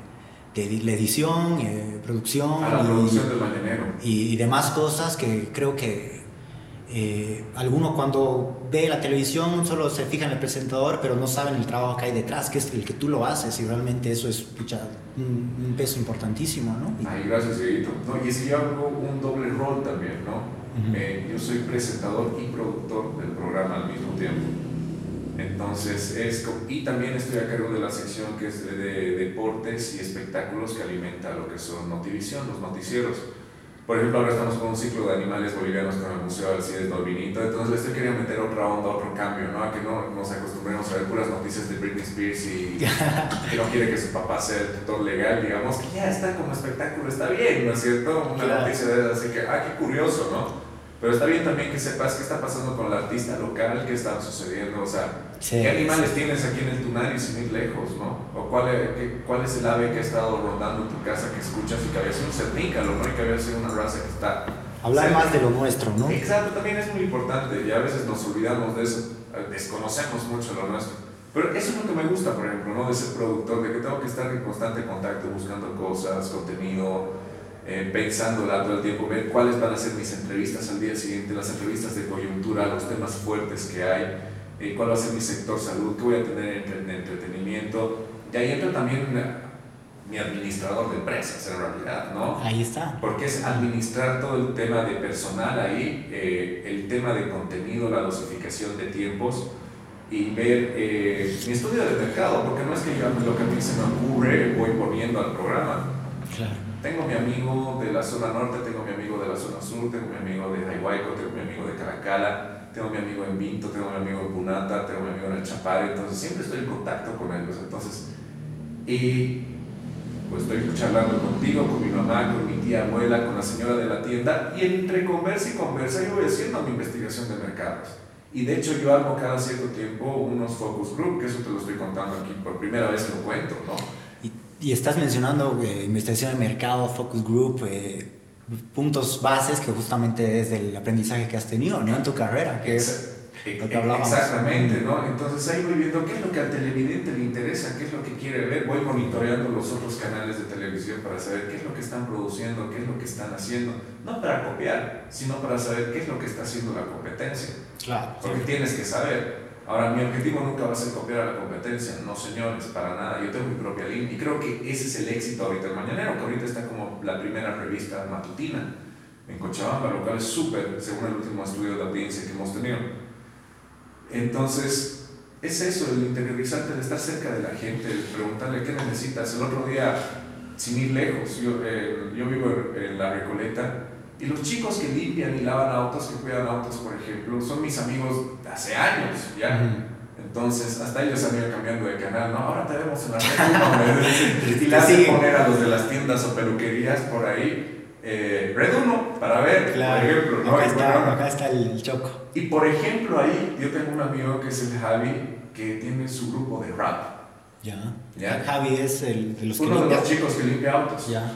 de la edición, eh, producción, A la y- producción del y demás cosas que creo que eh, alguno cuando ve la televisión solo se fija en el presentador, pero no saben el trabajo que hay detrás, que es el que tú lo haces y realmente eso es pucha, un, un peso importantísimo, ¿no? Ay, gracias, Dieguito. No, y es que yo hago un doble rol también, ¿no? Ujú. Eh, yo soy presentador y productor del programa al mismo tiempo. Entonces, es, y también estoy a cargo de la sección que es de, de deportes y espectáculos que alimenta lo que son Notivisión, los noticieros. Por ejemplo, ahora estamos con un ciclo de animales bolivianos con el Museo Alcides Dolvinito, entonces le estoy queriendo meter otra onda, otro cambio, ¿no? A que no nos acostumbremos a ver puras noticias de Britney Spears y que no quiere que su papá sea el tutor legal, digamos, que ya está como espectáculo, está bien, ¿no es cierto? Una Claro. noticia de así que, ah, qué curioso, ¿no? Pero está bien también que sepas qué está pasando con la artista local, qué está sucediendo, o sea, Sí, qué animales tienes aquí en el Tunari sin ir lejos, ¿no? O cuál, es- qué- cuál es el ave que ha estado rondando en tu casa que escuchas y que había sido un cernícalo, ¿no? Y que había sido una raza que está... Hablar cerca. más de lo nuestro, ¿no? Exacto, también es muy importante y a veces nos olvidamos de eso, eh, desconocemos mucho lo nuestro. Pero eso es lo que me gusta, por ejemplo, ¿no? de ser productor, de que tengo que estar en constante contacto buscando cosas, contenido, eh, pensándola todo el tiempo, ver cuáles van a ser mis entrevistas al día siguiente, las entrevistas de coyuntura, los temas fuertes que hay. Eh, cuál va a ser mi sector salud, qué voy a tener en entretenimiento. Y ahí entra también mi administrador de empresas en realidad, ¿no? Ahí está. Porque es administrar todo el tema de personal ahí, eh, el tema de contenido, la dosificación de tiempos y ver eh, mi estudio de mercado, porque no es que yo lo que a mí se me ocurre voy poniendo al programa. Claro. Tengo mi amigo de la zona norte, tengo mi amigo de la zona sur, tengo mi amigo de Haihuayco, tengo mi amigo de Caracala, tengo mi amigo en Vinto, tengo mi amigo en Punata, tengo mi amigo en el Chapare, entonces siempre estoy en contacto con ellos. Entonces, y pues estoy charlando contigo, con mi mamá, con mi tía abuela, con la señora de la tienda, y entre conversa y conversa yo voy haciendo mi investigación de mercados. Y de hecho yo hago cada cierto tiempo unos focus group, que eso te lo estoy contando aquí por primera vez que lo cuento, ¿no? Y, estás mencionando eh, investigación de mercado, focus group, eh, puntos bases que justamente es del aprendizaje que has tenido ¿no? en tu carrera, que es Exactamente, ¿no? Entonces ahí voy viendo qué es lo que al televidente le interesa, qué es lo que quiere ver, voy monitoreando los otros canales de televisión para saber qué es lo que están produciendo, qué es lo que están haciendo, no para copiar, sino para saber qué es lo que está haciendo la competencia. Claro. Porque tienes que saber. Ahora, mi objetivo nunca va a ser copiar a la competencia, no señores, para nada. Yo tengo mi propia línea y creo que ese es el éxito ahorita. El Mañanero, que ahorita está como la primera revista matutina en Cochabamba, lo cual es súper, según el último estudio de audiencia que hemos tenido entonces, es eso, el interiorizarte, el estar cerca de la gente, el preguntarle qué necesitas. El otro día, sin ir lejos, yo, eh, yo vivo en la Recoleta y los chicos que limpian y lavan autos, que cuidan autos, por ejemplo, son mis amigos de hace años, ¿ya? Entonces, hasta ellos han ido cambiando de canal, ¿no? Ahora te vemos en la red y le hacen poner a los de las tiendas o peluquerías por ahí eh, Red 1 para ver, por ejemplo. ¿no? Acá, está, acá está el choco. Y por ejemplo, ahí yo tengo un amigo que es el Javi, que tiene su grupo de rap. Ya. ¿Ya? Javi es el de los Uno de los chicos que limpia autos. Ya.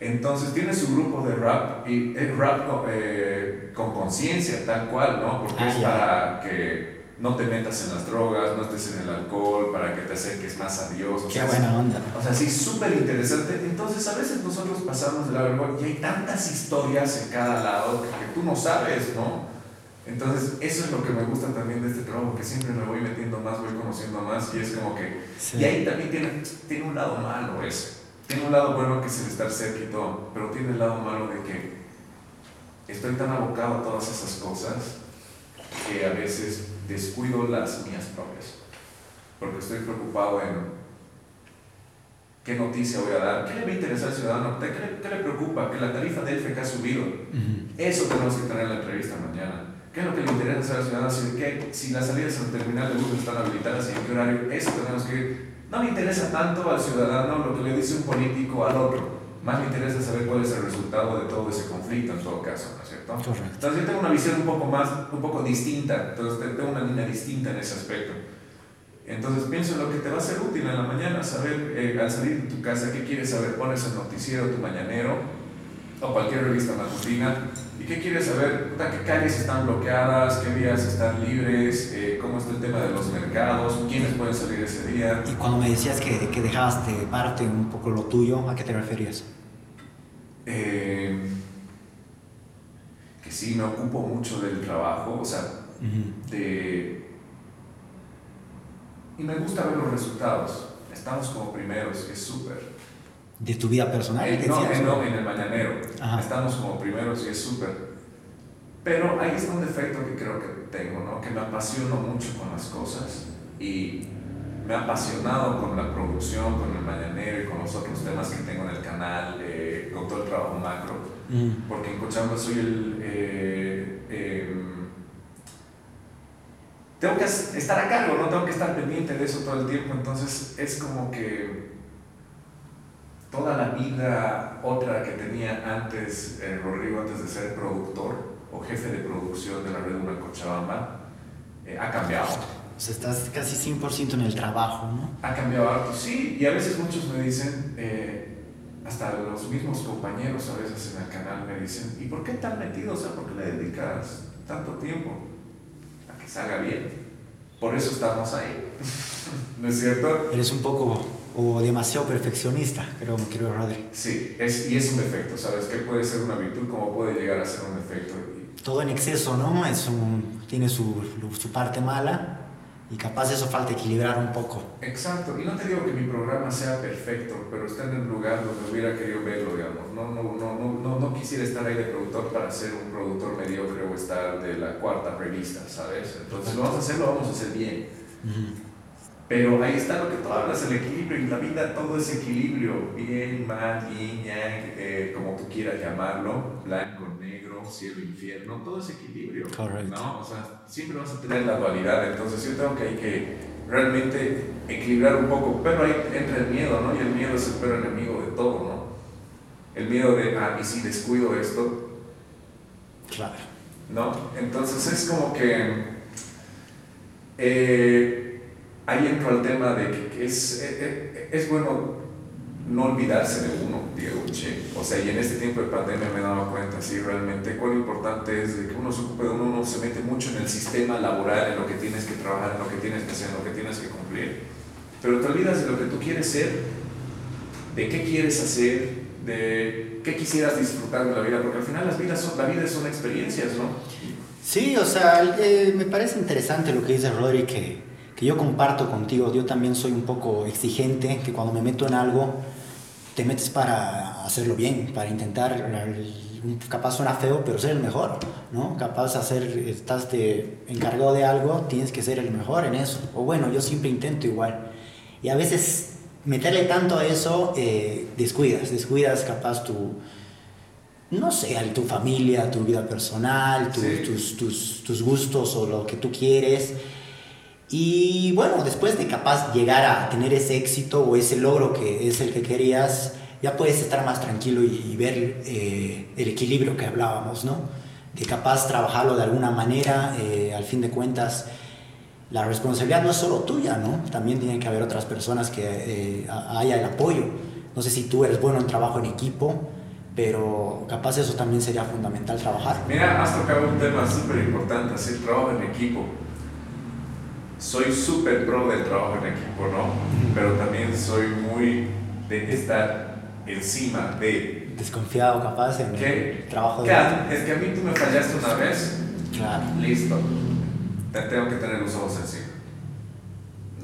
Entonces tiene su grupo de rap y es rap eh, con conciencia, tal cual, ¿no? Porque ah, es para que no te metas en las drogas, no estés en el alcohol, para que te acerques más a Dios. Qué buena onda. O sea, sí, súper interesante. Entonces, a veces nosotros pasamos de la vergüenza y hay tantas historias en cada lado que, tú no sabes, ¿no? Entonces, eso es lo que me gusta también de este trabajo, que siempre me voy metiendo más, voy conociendo más, y es como que... Y ahí también tiene, tiene un lado malo eso. Tiene un lado bueno que es el estar cerca y todo, pero tiene el lado malo de que estoy tan abocado a todas esas cosas que a veces descuido las mías propias, porque estoy preocupado en qué noticia voy a dar, qué le va a interesar al ciudadano, qué le, preocupa, que la tarifa del FK ha subido. Eso tenemos que tener en la entrevista mañana. ¿Qué es lo que le interesa al ciudadano? Si, ¿qué, si las salidas al terminal de bus están habilitadas y en qué horario, eso tenemos que... No me interesa tanto al ciudadano lo que le dice un político al otro más me interesa saber cuál es el resultado de todo ese conflicto en todo caso, ¿no es cierto? Correcto. Entonces yo tengo una visión un poco más, un poco distinta, entonces tengo una línea distinta en ese aspecto. Entonces pienso en lo que te va a ser útil en la mañana, saber eh, al salir de tu casa qué quieres saber, pones el noticiero, tu mañanero o cualquier revista matutina qué quieres saber, qué calles están bloqueadas, qué vías están libres, eh, cómo está el tema de los mercados, quiénes pueden salir ese día. Y cuando me decías que, que dejabas de parte un poco lo tuyo, ¿a qué te referías? Eh, que sí, me ocupo mucho del trabajo, o sea, de... Y me gusta ver los resultados. Estamos como primeros, es súper. ¿De tu vida personal? Eh, no, eh, no, en el mañanero. Estamos como primeros y es súper. Pero ahí está un defecto que creo que tengo, ¿no? Que me apasiono mucho con las cosas y me ha apasionado con la producción, con el mañanero y con los otros temas que tengo en el canal, eh, con todo el trabajo macro, mm. porque en Cochabamba soy el... Eh, em, tengo que estar a cargo, no tengo que estar pendiente de eso todo el tiempo, entonces es como que toda la vida otra que tenía antes eh, Rodrigo, antes de ser productor o jefe de producción de la red Una Cochabamba, ha cambiado pues estás casi 100% en el trabajo, ¿no? Ha cambiado harto, sí, y a veces muchos me dicen, eh, hasta los mismos compañeros a veces en el canal me dicen, ¿y por qué tan metido? O sea, ¿por qué le dedicas tanto tiempo a que salga bien? Por eso estamos ahí, ¿no es cierto? Eres un poco o demasiado perfeccionista, creo, creo Rodri. Sí, es, y es un defecto, ¿sabes? Que puede ser una virtud como puede llegar a ser un defecto. todo en exceso, ¿no? Es un, tiene su, su parte mala y capaz eso falta equilibrar un poco. Exacto, y no te digo que mi programa sea perfecto, pero está en el lugar donde hubiera querido verlo, digamos. No, no, no, no, no, quisiera estar ahí de productor para ser un productor mediocre o estar de la cuarta revista, ¿sabes? Entonces, lo vamos a hacer, lo vamos a hacer bien. Pero ahí está lo que tú hablas, el equilibrio. En la vida todo es equilibrio. Bien, mal, yin, yang, eh, como tú quieras llamarlo. Blanco, negro, cielo, infierno. Todo es equilibrio. Correcto. ¿no? O sea, siempre vas a tener la dualidad. Entonces yo tengo que, hay que realmente equilibrar un poco. Pero ahí entra el miedo, ¿no? Y el miedo es el peor enemigo de todo, ¿no? El miedo de, ah, y si descuido esto. Claro. ¿No? Entonces es como que... Eh, ahí entro al tema de que es, eh, eh, es, bueno no olvidarse de uno, Diego. O sea, y en este tiempo de pandemia me he dado cuenta, sí, realmente, cuán importante es de que uno se ocupe de uno, uno se mete mucho en el sistema laboral, en lo que tienes que trabajar, en lo que tienes que hacer, en lo que tienes que cumplir. Pero te olvidas de lo que tú quieres ser, de qué quieres hacer, de qué quisieras disfrutar de la vida, porque al final las vidas son, la vida son experiencias, ¿no? Sí, o sea, eh, me parece interesante lo que dice Rodri, que que yo comparto contigo. Yo también soy un poco exigente, que cuando me meto en algo, te metes para hacerlo bien, para intentar, capaz suena feo, pero ser el mejor, ¿no? Capaz hacer, estás de, encargado de algo, tienes que ser el mejor en eso. O bueno, yo siempre intento igual. Y a veces meterle tanto a eso, eh, descuidas, descuidas capaz tu, no sé, tu familia, tu vida personal, tus, tus, tus gustos o lo que tú quieres. Y bueno, después de capaz llegar a tener ese éxito o ese logro que es el que querías, ya puedes estar más tranquilo y, ver eh, el equilibrio que hablábamos, ¿no? De capaz trabajarlo de alguna manera, eh, al fin de cuentas, la responsabilidad no es solo tuya, ¿no? También tiene que haber otras personas que eh, haya el apoyo. No sé si tú eres bueno en trabajo en equipo, pero capaz eso también sería fundamental trabajar. Mira, has tocado un tema súper importante, hacer trabajo en equipo soy súper pro del trabajo en equipo, ¿no? Pero también soy muy de estar encima de... Desconfiado capaz en el trabajo de... Es que a mí tú me fallaste una vez. Claro. Listo. Te tengo que tener los ojos encima.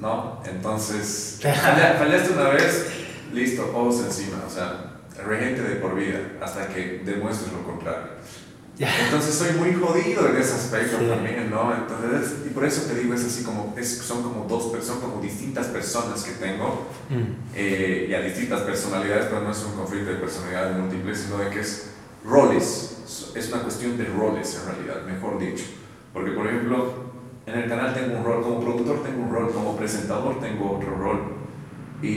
¿No? Entonces, fallaste una vez, listo, ojos encima. O sea, regente de por vida hasta que demuestres lo contrario. Entonces soy muy jodido en ese aspecto también, ¿no? Entonces, y por eso te digo, es así como, es, son como dos personas, como distintas personas que tengo, mm. eh, y a distintas personalidades, pero no es un conflicto de personalidades múltiples, sino de que es roles, es una cuestión de roles en realidad, mejor dicho. Porque, por ejemplo, en el canal tengo un rol, como productor tengo un rol, como presentador tengo otro rol, y,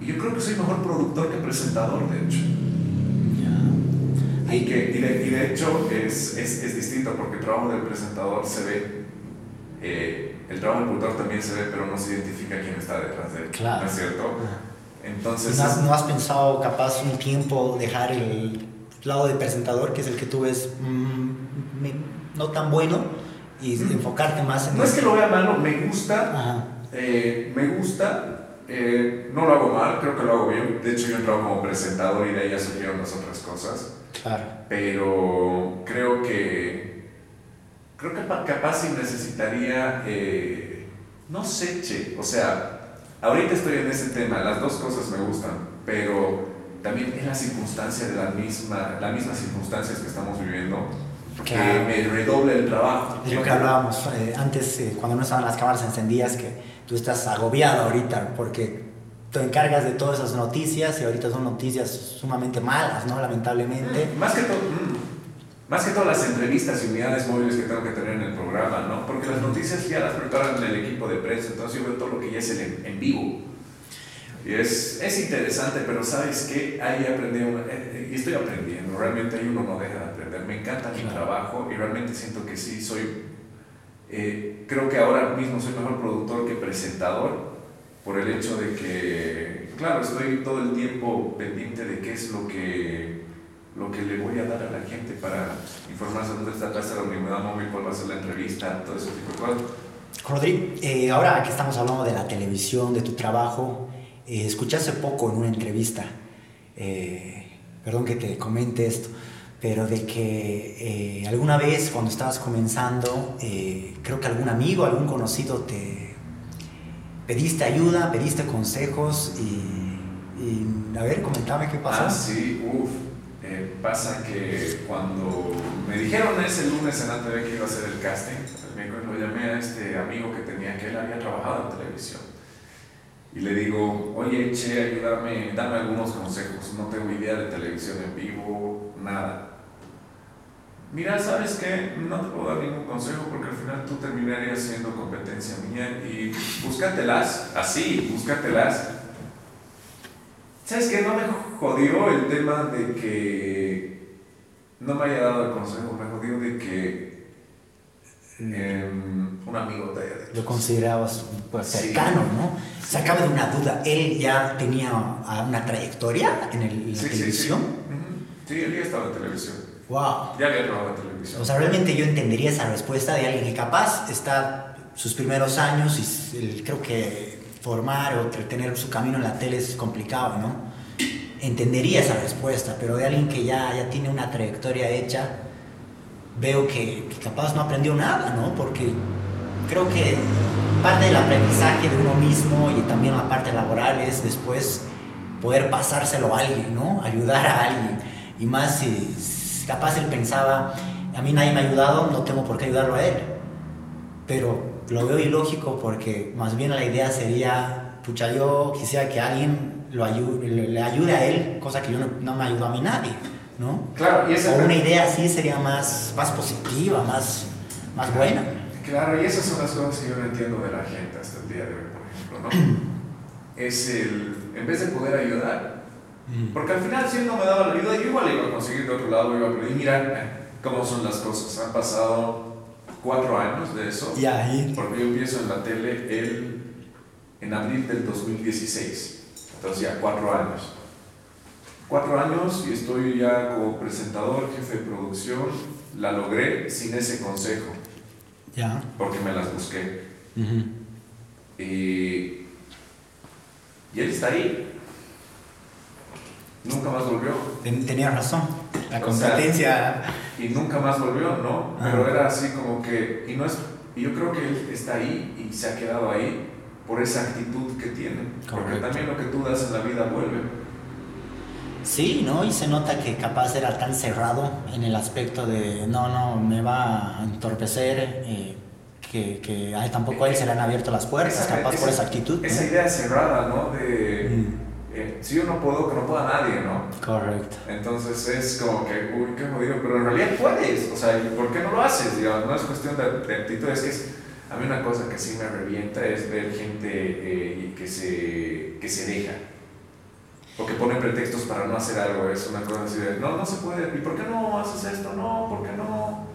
y yo creo que soy mejor productor que presentador, de hecho. Y, que, y, de, y de hecho es, es, es, distinto porque el trabajo del presentador se ve, eh, el trabajo del productor también se ve, pero no se identifica quién está detrás de él. Claro. ¿No es cierto? Entonces, ¿No has, ¿No has, pensado capaz un tiempo dejar el lado de presentador, que es el que tú ves mmm, no tan bueno, y mm. enfocarte más en... No es que lo vea malo, me gusta, eh, me gusta, eh, no lo hago mal, creo que lo hago bien. De hecho, yo entrado como presentador y de ahí ya surgieron las otras cosas. Claro. Pero creo que. Creo que capaz si necesitaría. Eh, no sé, che. O sea, ahorita estoy en ese tema, las dos cosas me gustan, pero también es la circunstancia de la misma, las mismas circunstancias que estamos viviendo. Que me redoble el trabajo. De lo que hablábamos eh, antes, eh, cuando no estaban las cámaras encendidas, que tú estás agobiado ahorita porque te encargas de todas esas noticias y ahorita son noticias sumamente malas, ¿no? Lamentablemente. Mm, más que todo, mm, más que todas las entrevistas y unidades móviles que tengo que tener en el programa, ¿no? Porque las noticias ya las preparan el equipo de prensa, entonces yo veo todo lo que ya es en, en vivo. Y es, es, interesante, pero sabes que ahí aprendí, eh, eh, y estoy aprendiendo, realmente ahí uno no deja de aprender. Me encanta mi trabajo y realmente siento que sí, soy, eh, creo que ahora mismo soy mejor productor que presentador por el hecho de que, claro, estoy todo el tiempo pendiente de qué es lo que, lo que le voy a dar a la gente para informarse dónde está la unidad móvil, cuál va a ser la entrevista, todo ese tipo de cosas. Rodri, eh, ahora que estamos hablando de la televisión, de tu trabajo, eh, escuché hace poco en una entrevista, eh, perdón que te comente esto, pero de que eh, alguna vez cuando estabas comenzando, eh, creo que algún amigo, algún conocido te pediste ayuda, pediste consejos y, y a ver, comentame qué pasó. Ah, sí, uff. Eh, pasa que cuando me dijeron ese lunes en ATV que iba a hacer el casting, lo llamé a este amigo que tenía, que él había trabajado en televisión. Y le digo, oye, Che, ayúdame, dame algunos consejos. No tengo idea de televisión en vivo, nada mira, ¿sabes qué? No te puedo dar ningún consejo porque al final tú terminarías siendo competencia mía y búscatelas, así, búscatelas. ¿Sabes qué? No me jodió el tema de que no me haya dado el consejo, me jodió de que em, un amigo te Lo considerabas pues, cercano, ¿no? Sacaba de una duda, ¿él ya tenía una trayectoria en, el, la televisión? Sí, sí. sí, él ya estaba en televisión. Wow. Ya había trabajado en televisión. O sea, realmente yo entendería esa respuesta de alguien que capaz está sus primeros años y creo que formar o tener su camino en la tele es complicado, ¿no? Entendería esa respuesta, pero de alguien que ya, ya tiene una trayectoria hecha, veo que, que capaz no aprendió nada, ¿no? Porque creo que parte del aprendizaje de uno mismo y también la parte laboral es después poder pasárselo a alguien, ¿no? Ayudar a alguien. Y más si, capaz él pensaba, a mí nadie me ha ayudado, no tengo por qué ayudarlo a él. Pero lo veo ilógico porque más bien la idea sería, pucha, yo quisiera que alguien lo ayude, le ayude a él, cosa que yo no, me ayudo a mí nadie, ¿no? Claro, y o una idea así sería más, más positiva, más, más buena. Claro, y esas son las cosas que yo no entiendo de la gente hasta el día de hoy, por ejemplo, ¿no? es el, en vez de poder ayudar, porque al final, si él no me daba la ayuda, yo igual iba a conseguir de otro lado, iba a y mira cómo son las cosas. Han pasado cuatro años de eso. Y ahí. Porque yo empiezo en la tele el, en abril del 2016. Entonces ya cuatro años. Cuatro años y estoy ya como presentador, jefe de producción. La logré sin ese consejo. Ya. Porque me las busqué. y, y él está ahí. Nunca más volvió. Tenía razón. La competencia. y nunca más volvió, ¿no? Pero era así como que. Y, no es, y yo creo que él está ahí y se ha quedado ahí por esa actitud que tiene. Porque también lo que tú das en la vida vuelve. Sí, ¿no? Y se nota que capaz era tan cerrado en el aspecto de no, no, me va a entorpecer, eh, que, que tampoco a él se le han abierto las puertas, capaz por esa actitud. Esa idea cerrada, ¿no? De. Mm. Si yo no puedo, que no pueda nadie, ¿no? Correcto. Entonces es como que, uy, qué jodido, pero en realidad puedes, o sea, ¿por qué no lo haces? no es cuestión de, actitud, es que es, a mí una cosa que sí me revienta es ver gente eh, que, se, que se deja, o que pone pretextos para no hacer algo, es una cosa así de, no, no se puede, ¿y por qué no haces esto? No, ¿por qué no?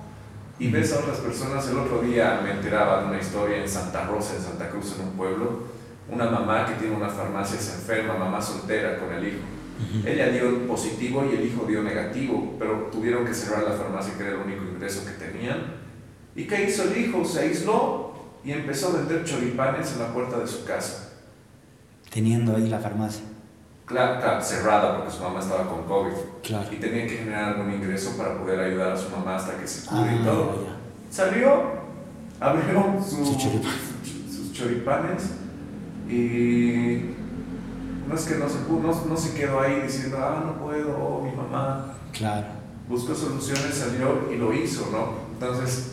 Y ves a otras personas, el otro día me enteraba de una historia en Santa Rosa, en Santa Cruz, en un pueblo, una mamá que tiene una farmacia se enferma, mamá soltera con el hijo. Ella dio positivo y el hijo dio negativo, pero tuvieron que cerrar la farmacia que era el único ingreso que tenían. ¿Y qué hizo el hijo? Se aisló y empezó a vender choripanes en la puerta de su casa. Teniendo ahí la farmacia. Claro, cerrada porque su mamá estaba con COVID. Y tenía que generar algún ingreso para poder ayudar a su mamá hasta que se cure y ah, todo. Salió, abrió sus choripanes y no es que no se, no, no se quedó ahí diciendo, ah, no puedo, oh, mi mamá. Claro. Buscó soluciones, salió y lo hizo, ¿no? Entonces,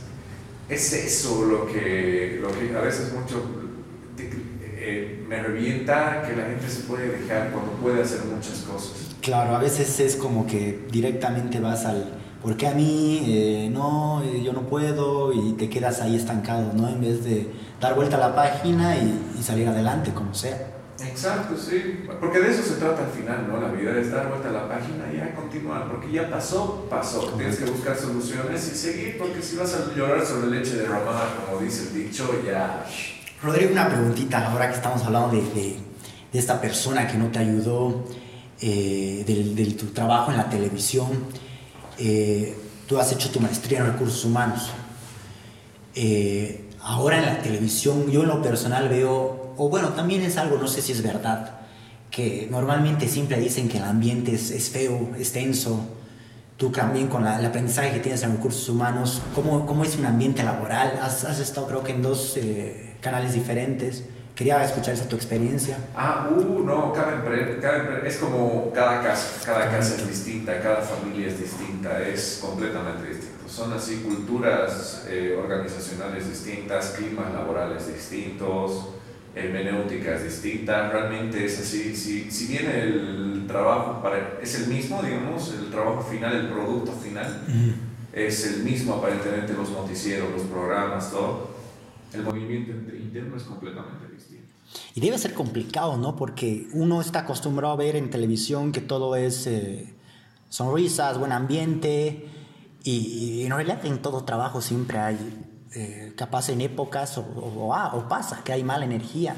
es eso lo que, lo que a veces mucho eh, me revienta que la gente se puede dejar cuando puede hacer muchas cosas. Claro, a veces es como que directamente vas al, ¿por qué a mí? Eh, no, eh, yo no puedo y te quedas ahí estancado, ¿no? En vez de dar vuelta a la página y, salir adelante, como sea. Exacto, sí. Porque de eso se trata al final, ¿no? La vida es dar vuelta a la página y ya continuar, porque ya pasó, pasó. Tienes que buscar soluciones y seguir, porque si vas a llorar sobre leche de romana, como dice el dicho, ya... Rodrigo, una preguntita, ahora que estamos hablando de, de, de esta persona que no te ayudó, eh, de, tu trabajo en la televisión. Eh, tú has hecho tu maestría en recursos humanos. Eh, ahora en la televisión, yo en lo personal veo, o bueno, también es algo, no sé si es verdad, que normalmente siempre dicen que el ambiente es, feo, es tenso, tú también con el aprendizaje que tienes en recursos humanos, ¿cómo, es un ambiente laboral? Has, has estado creo que en dos eh, canales diferentes. Quería escuchar esa tu experiencia. Ah, uh, no, cada empresa, es como cada casa, cada casa es distinta, cada familia es distinta, es completamente distinto. Son así culturas eh, organizacionales distintas, climas laborales distintos, hermenéuticas distintas, realmente es así, si, si bien el trabajo para, es el mismo, digamos, el trabajo final, el producto final, es el mismo aparentemente los noticieros, los programas, todo, el movimiento interno es completamente distinto. Y debe ser complicado, ¿no? Porque uno está acostumbrado a ver en televisión que todo es eh, sonrisas, buen ambiente, y, y en realidad en todo trabajo siempre hay eh, capaz en épocas o, ah, o, pasa que hay mala energía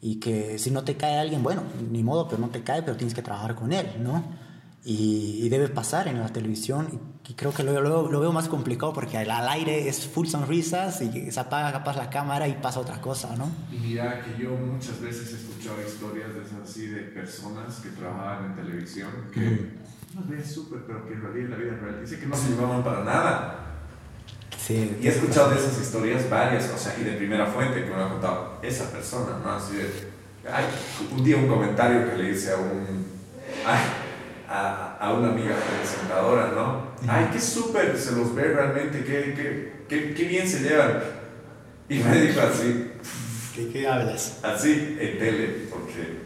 y que si no te cae alguien, bueno, ni modo, pero no te cae, pero tienes que trabajar con él, ¿no? Y, debe pasar en la televisión y, creo que lo, lo, veo más complicado porque al, aire es full sonrisas y se apaga capaz la cámara y pasa otra cosa, ¿no? Y mira que yo muchas veces he escuchado historias de esas así de personas que trabajaban en televisión que no ves súper, pero que en realidad la vida real dice que no se llevaban para nada y he escuchado de esas historias varias, o sea, y de primera fuente que me ha contado esa persona, ¿no? Así de, ay, un día un comentario que le hice a un, a, a, una amiga presentadora, ¿no? Ay, qué súper se los ve realmente, qué, qué, qué, qué, bien se llevan. Y me dijo así. ¿Qué, qué hablas? Así, en tele, porque,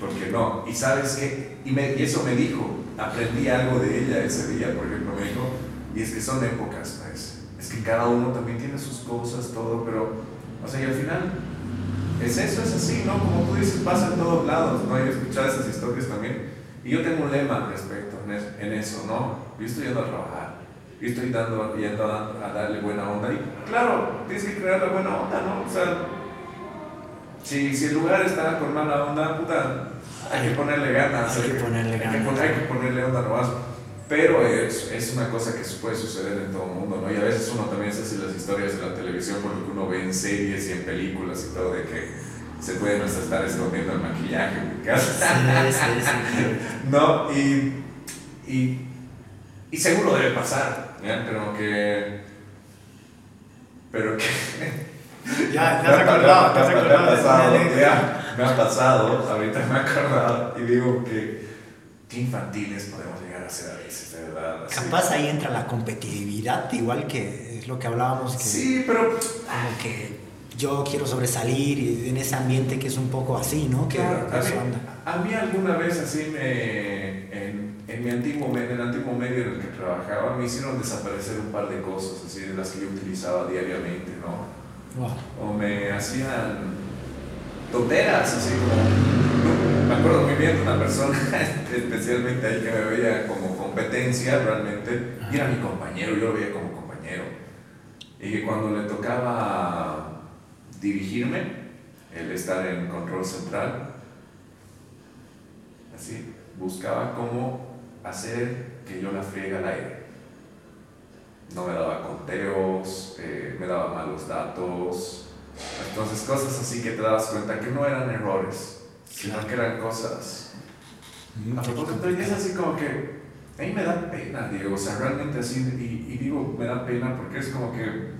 porque no. Y sabes qué, y, me, y eso me dijo, aprendí algo de ella ese día, por ejemplo, me dijo, y es que son épocas, pues. Es que cada uno también tiene sus cosas, todo, pero, o sea, y al final, es eso, es así, ¿no? Como tú dices, pasa en todos lados, ¿no? Yo he escuchado esas historias también. Y yo tengo un lema al respecto en eso, ¿no? Yo estoy yendo a trabajar, yo estoy dando, yendo a, darle buena onda. Y claro, tienes que crear la buena onda, ¿no? O sea, si, si el lugar está con mala onda, puta, hay que ponerle ganas. Hay que ponerle ganas. Hay que, hay que ponerle onda nomás pero es, es, una cosa que puede suceder en todo el mundo, ¿no? Y a veces uno también se hace las historias de la televisión por lo que uno ve en series y en películas y todo, de que se pueden hasta estar escondiendo el maquillaje en casa. Sí, sí, sí. ¿No? Y, y, y, seguro debe pasar, ¿ya? Pero que... Pero que... Ya, ya me acordado, me, me, me, ha pasado, ya, me ha pasado, ahorita me he acordado y digo que qué infantiles podemos llegar a ser a veces, de verdad. Capaz ahí entra la competitividad, igual que es lo que hablábamos. Que sí, pero. Como que yo quiero sobresalir en ese ambiente que es un poco así, ¿no? Que a, mí, a, mí, alguna vez así me. En, en, mi antiguo, en el antiguo medio en el que trabajaba, me hicieron desaparecer un par de cosas, así, de las que yo utilizaba diariamente, ¿no? O me hacían tonteras, así como, me acuerdo muy bien de una persona, especialmente ahí que me veía como competencia realmente, y era mi compañero, yo lo veía como compañero, y que cuando le tocaba dirigirme, el estar en control central, así, buscaba cómo hacer que yo la friegue al aire. No me daba conteos, eh, me daba malos datos, entonces, cosas así que te dabas cuenta que no eran errores, sino que eran cosas. A propósito, es así como que a mí me da pena, digo, o sea, realmente así, y, y, digo, me da pena porque es como que,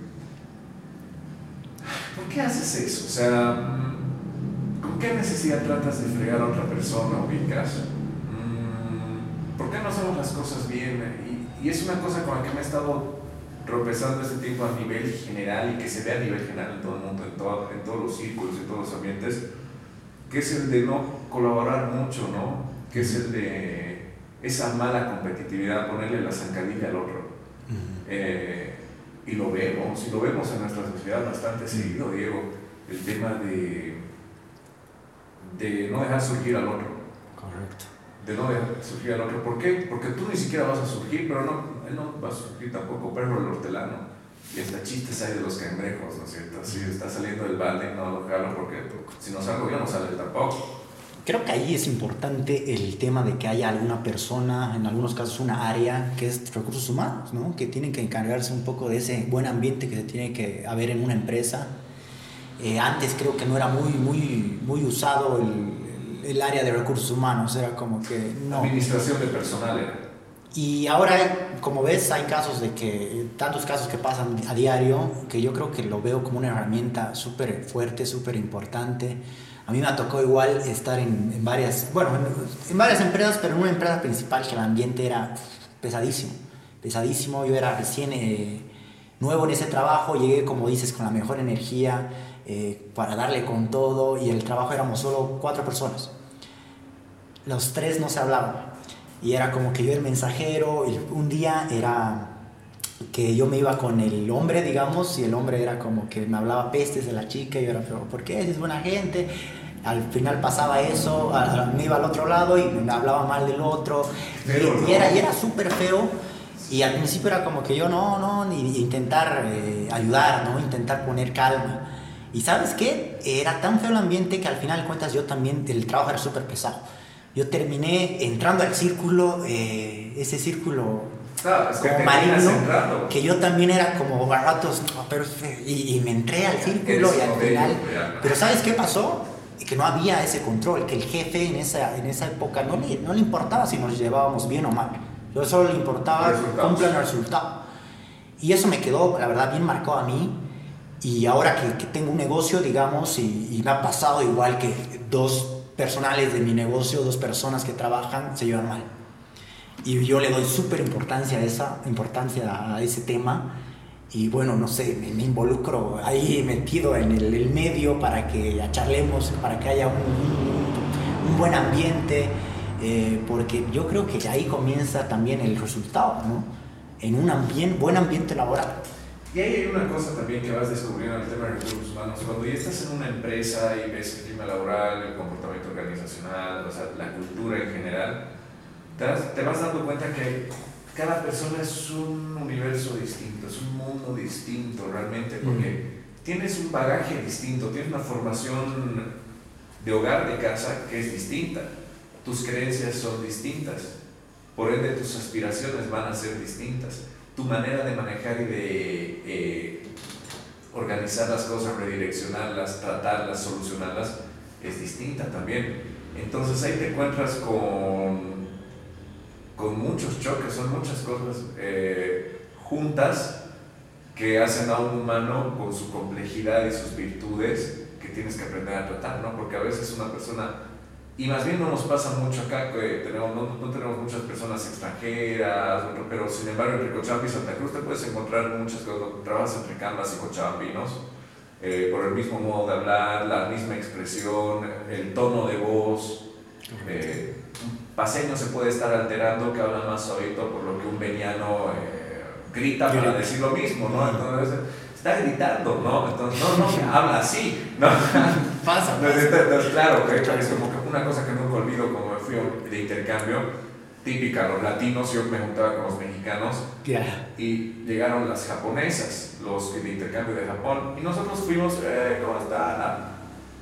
¿por qué haces eso? O sea, mm, ¿con qué necesidad tratas de fregar a otra persona o ubicas? Mm, ¿Por qué no hacemos las cosas bien? Y, y es una cosa con la que me he estado tropezando este tiempo a nivel general y que se ve a nivel general en todo el mundo, en, todo, en todos los círculos, en todos los ambientes, que es el de no colaborar mucho, ¿no? Que es el de esa mala competitividad, ponerle la zancadilla al otro. Eh, y lo vemos, y lo vemos en nuestra sociedad bastante seguido, Diego, el tema de, de no dejar surgir al otro. Correcto. De no dejar surgir al otro. ¿Por qué? Porque tú ni siquiera vas a surgir, pero no, no va a surgir tampoco perro el hortelano. Y hasta chistes hay de los cangrejos, ¿no es cierto? Si está saliendo del balde, no lo jalo porque si no salgo yo no sale tampoco. Creo que ahí es importante el tema de que haya alguna persona, en algunos casos una área, que es recursos humanos, ¿no? Que tienen que encargarse un poco de ese buen ambiente que se tiene que haber en una empresa. Eh, antes creo que no era muy, muy, muy usado el, el, área de recursos humanos, era como que no. Administración de personal era Y ahora, como ves, hay casos de que, tantos casos que pasan a diario, que yo creo que lo veo como una herramienta súper fuerte, súper importante. A mí me tocó igual estar en, en varias, bueno, en, en, varias empresas, pero en una empresa principal que el ambiente era pesadísimo, pesadísimo. Yo era recién eh, nuevo en ese trabajo, llegué, como dices, con la mejor energía eh, para darle con todo y el trabajo éramos solo cuatro personas. Los tres no se hablaban y era como que yo el mensajero, y un día era que yo me iba con el hombre, digamos, y el hombre era como que me hablaba pestes de la chica, y yo era, pero ¿por qué? Es buena gente. Al final pasaba eso, me iba al otro lado y me hablaba mal del otro, y, y, era, y era súper feo. Y al principio era como que yo no, no, ni intentar eh, ayudar, ¿no? Intentar poner calma. Y sabes qué? Era tan feo el ambiente que al final de cuentas yo también, el trabajo era súper pesado yo terminé entrando al círculo, eh, ese círculo claro, es como que maligno, que yo también era como baratos, pero, y, y, me entré al círculo y al final... Pero ¿sabes qué pasó? Que no había ese control, que el jefe en esa, en esa época no le, no le importaba si nos llevábamos bien o mal. Yo solo le importaba cumplir el resultado. Y eso me quedó, la verdad, bien marcado a mí. Y ahora que, que tengo un negocio, digamos, y, y me ha pasado igual que dos personales de mi negocio, dos personas que trabajan, se llevan mal. Y yo le doy súper importancia a esa, importancia a ese tema. Y bueno, no sé, me, me involucro ahí metido en el, el, medio para que charlemos, para que haya un, un, un buen ambiente, eh, porque yo creo que ahí comienza también el resultado, ¿no? En un ambiente, buen ambiente laboral. Y ahí hay una cosa también que vas descubriendo en el tema de recursos humanos. Cuando ya estás en una empresa y ves el clima laboral, el comportamiento organizacional, o sea, la cultura en general, te vas, dando cuenta que cada persona es un universo distinto, es un mundo distinto realmente, porque tienes un bagaje distinto, tienes una formación de hogar, de casa que es distinta, tus creencias son distintas, por ende tus aspiraciones van a ser distintas. Tu manera de manejar y de eh, organizar las cosas, redireccionarlas, tratarlas, solucionarlas, es distinta también. Entonces ahí te encuentras con, con muchos choques, son muchas cosas eh, juntas que hacen a un humano con su complejidad y sus virtudes que tienes que aprender a tratar, ¿no? Porque a veces una persona y más bien no nos pasa mucho acá, que tenemos, no, no tenemos muchas personas extranjeras, pero sin embargo entre Cochabamba y Santa Cruz te puedes encontrar muchas cosas, trabajas entre Canvas y cochabambinos, eh, por el mismo modo de hablar, la misma expresión, el tono de voz. Eh, paseño se puede estar alterando que habla más suavito por lo que un veniano eh, grita para decir lo mismo, ¿no? Entonces, está gritando, ¿no? Entonces, no, no, habla así, ¿no? Pasa. Entonces, claro, que es como que una cosa que nunca olvido como fui de intercambio, típica, los latinos, yo me juntaba con los mexicanos, yeah. y llegaron las japonesas, los de intercambio de Japón, y nosotros fuimos, eh, ¿cómo están? A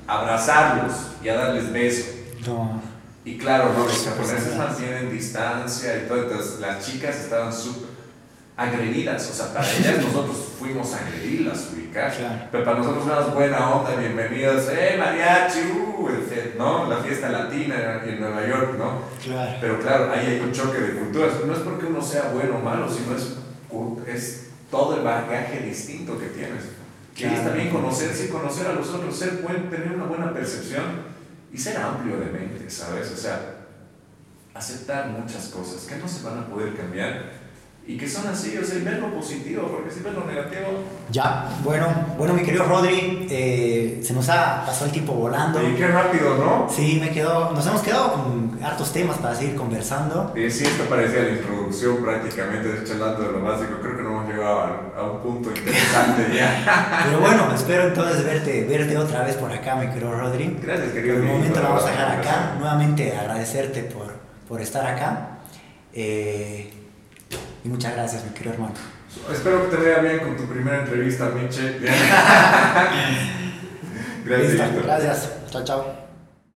abrazarlos y a darles besos. No. Y claro, ¿no? los japoneses mantienen distancia y todo, entonces las chicas estaban súper agredidas, o sea, para ellas nosotros fuimos a agredirlas, ubicar, claro. pero para nosotros era buena onda, bienvenidos, eh, mariachi, uh, ¿no? La fiesta latina en Nueva York, ¿no? Claro. Pero claro, ahí hay un choque de culturas, no es porque uno sea bueno o malo, sino es, es todo el bagaje distinto que tienes. Claro. Y es también conocerse y conocer a los otros, ser buen, tener una buena percepción y ser amplio de mente, ¿sabes? O sea, aceptar muchas cosas que no se van a poder cambiar y que son así, o sea, ver lo positivo, porque si ves lo negativo... Ya, bueno, bueno, mi querido Rodri, eh, se nos ha pasado el tiempo volando. Y qué rápido, ¿no? Sí, me quedo, nos hemos quedado con hartos temas para seguir conversando. Sí, sí, esto parecía la introducción prácticamente, charlando de lo básico, creo que no hemos llegado a, a un punto interesante ya. Pero bueno, espero entonces verte, verte otra vez por acá, mi querido Rodri. Gracias, querido. Por el momento lo vamos a dejar acá, nuevamente agradecerte por, por estar acá. Eh, y muchas gracias, mi querido hermano. Espero que te vaya bien con tu primera entrevista, Miche. gracias. Listo, gracias. Chao, chao.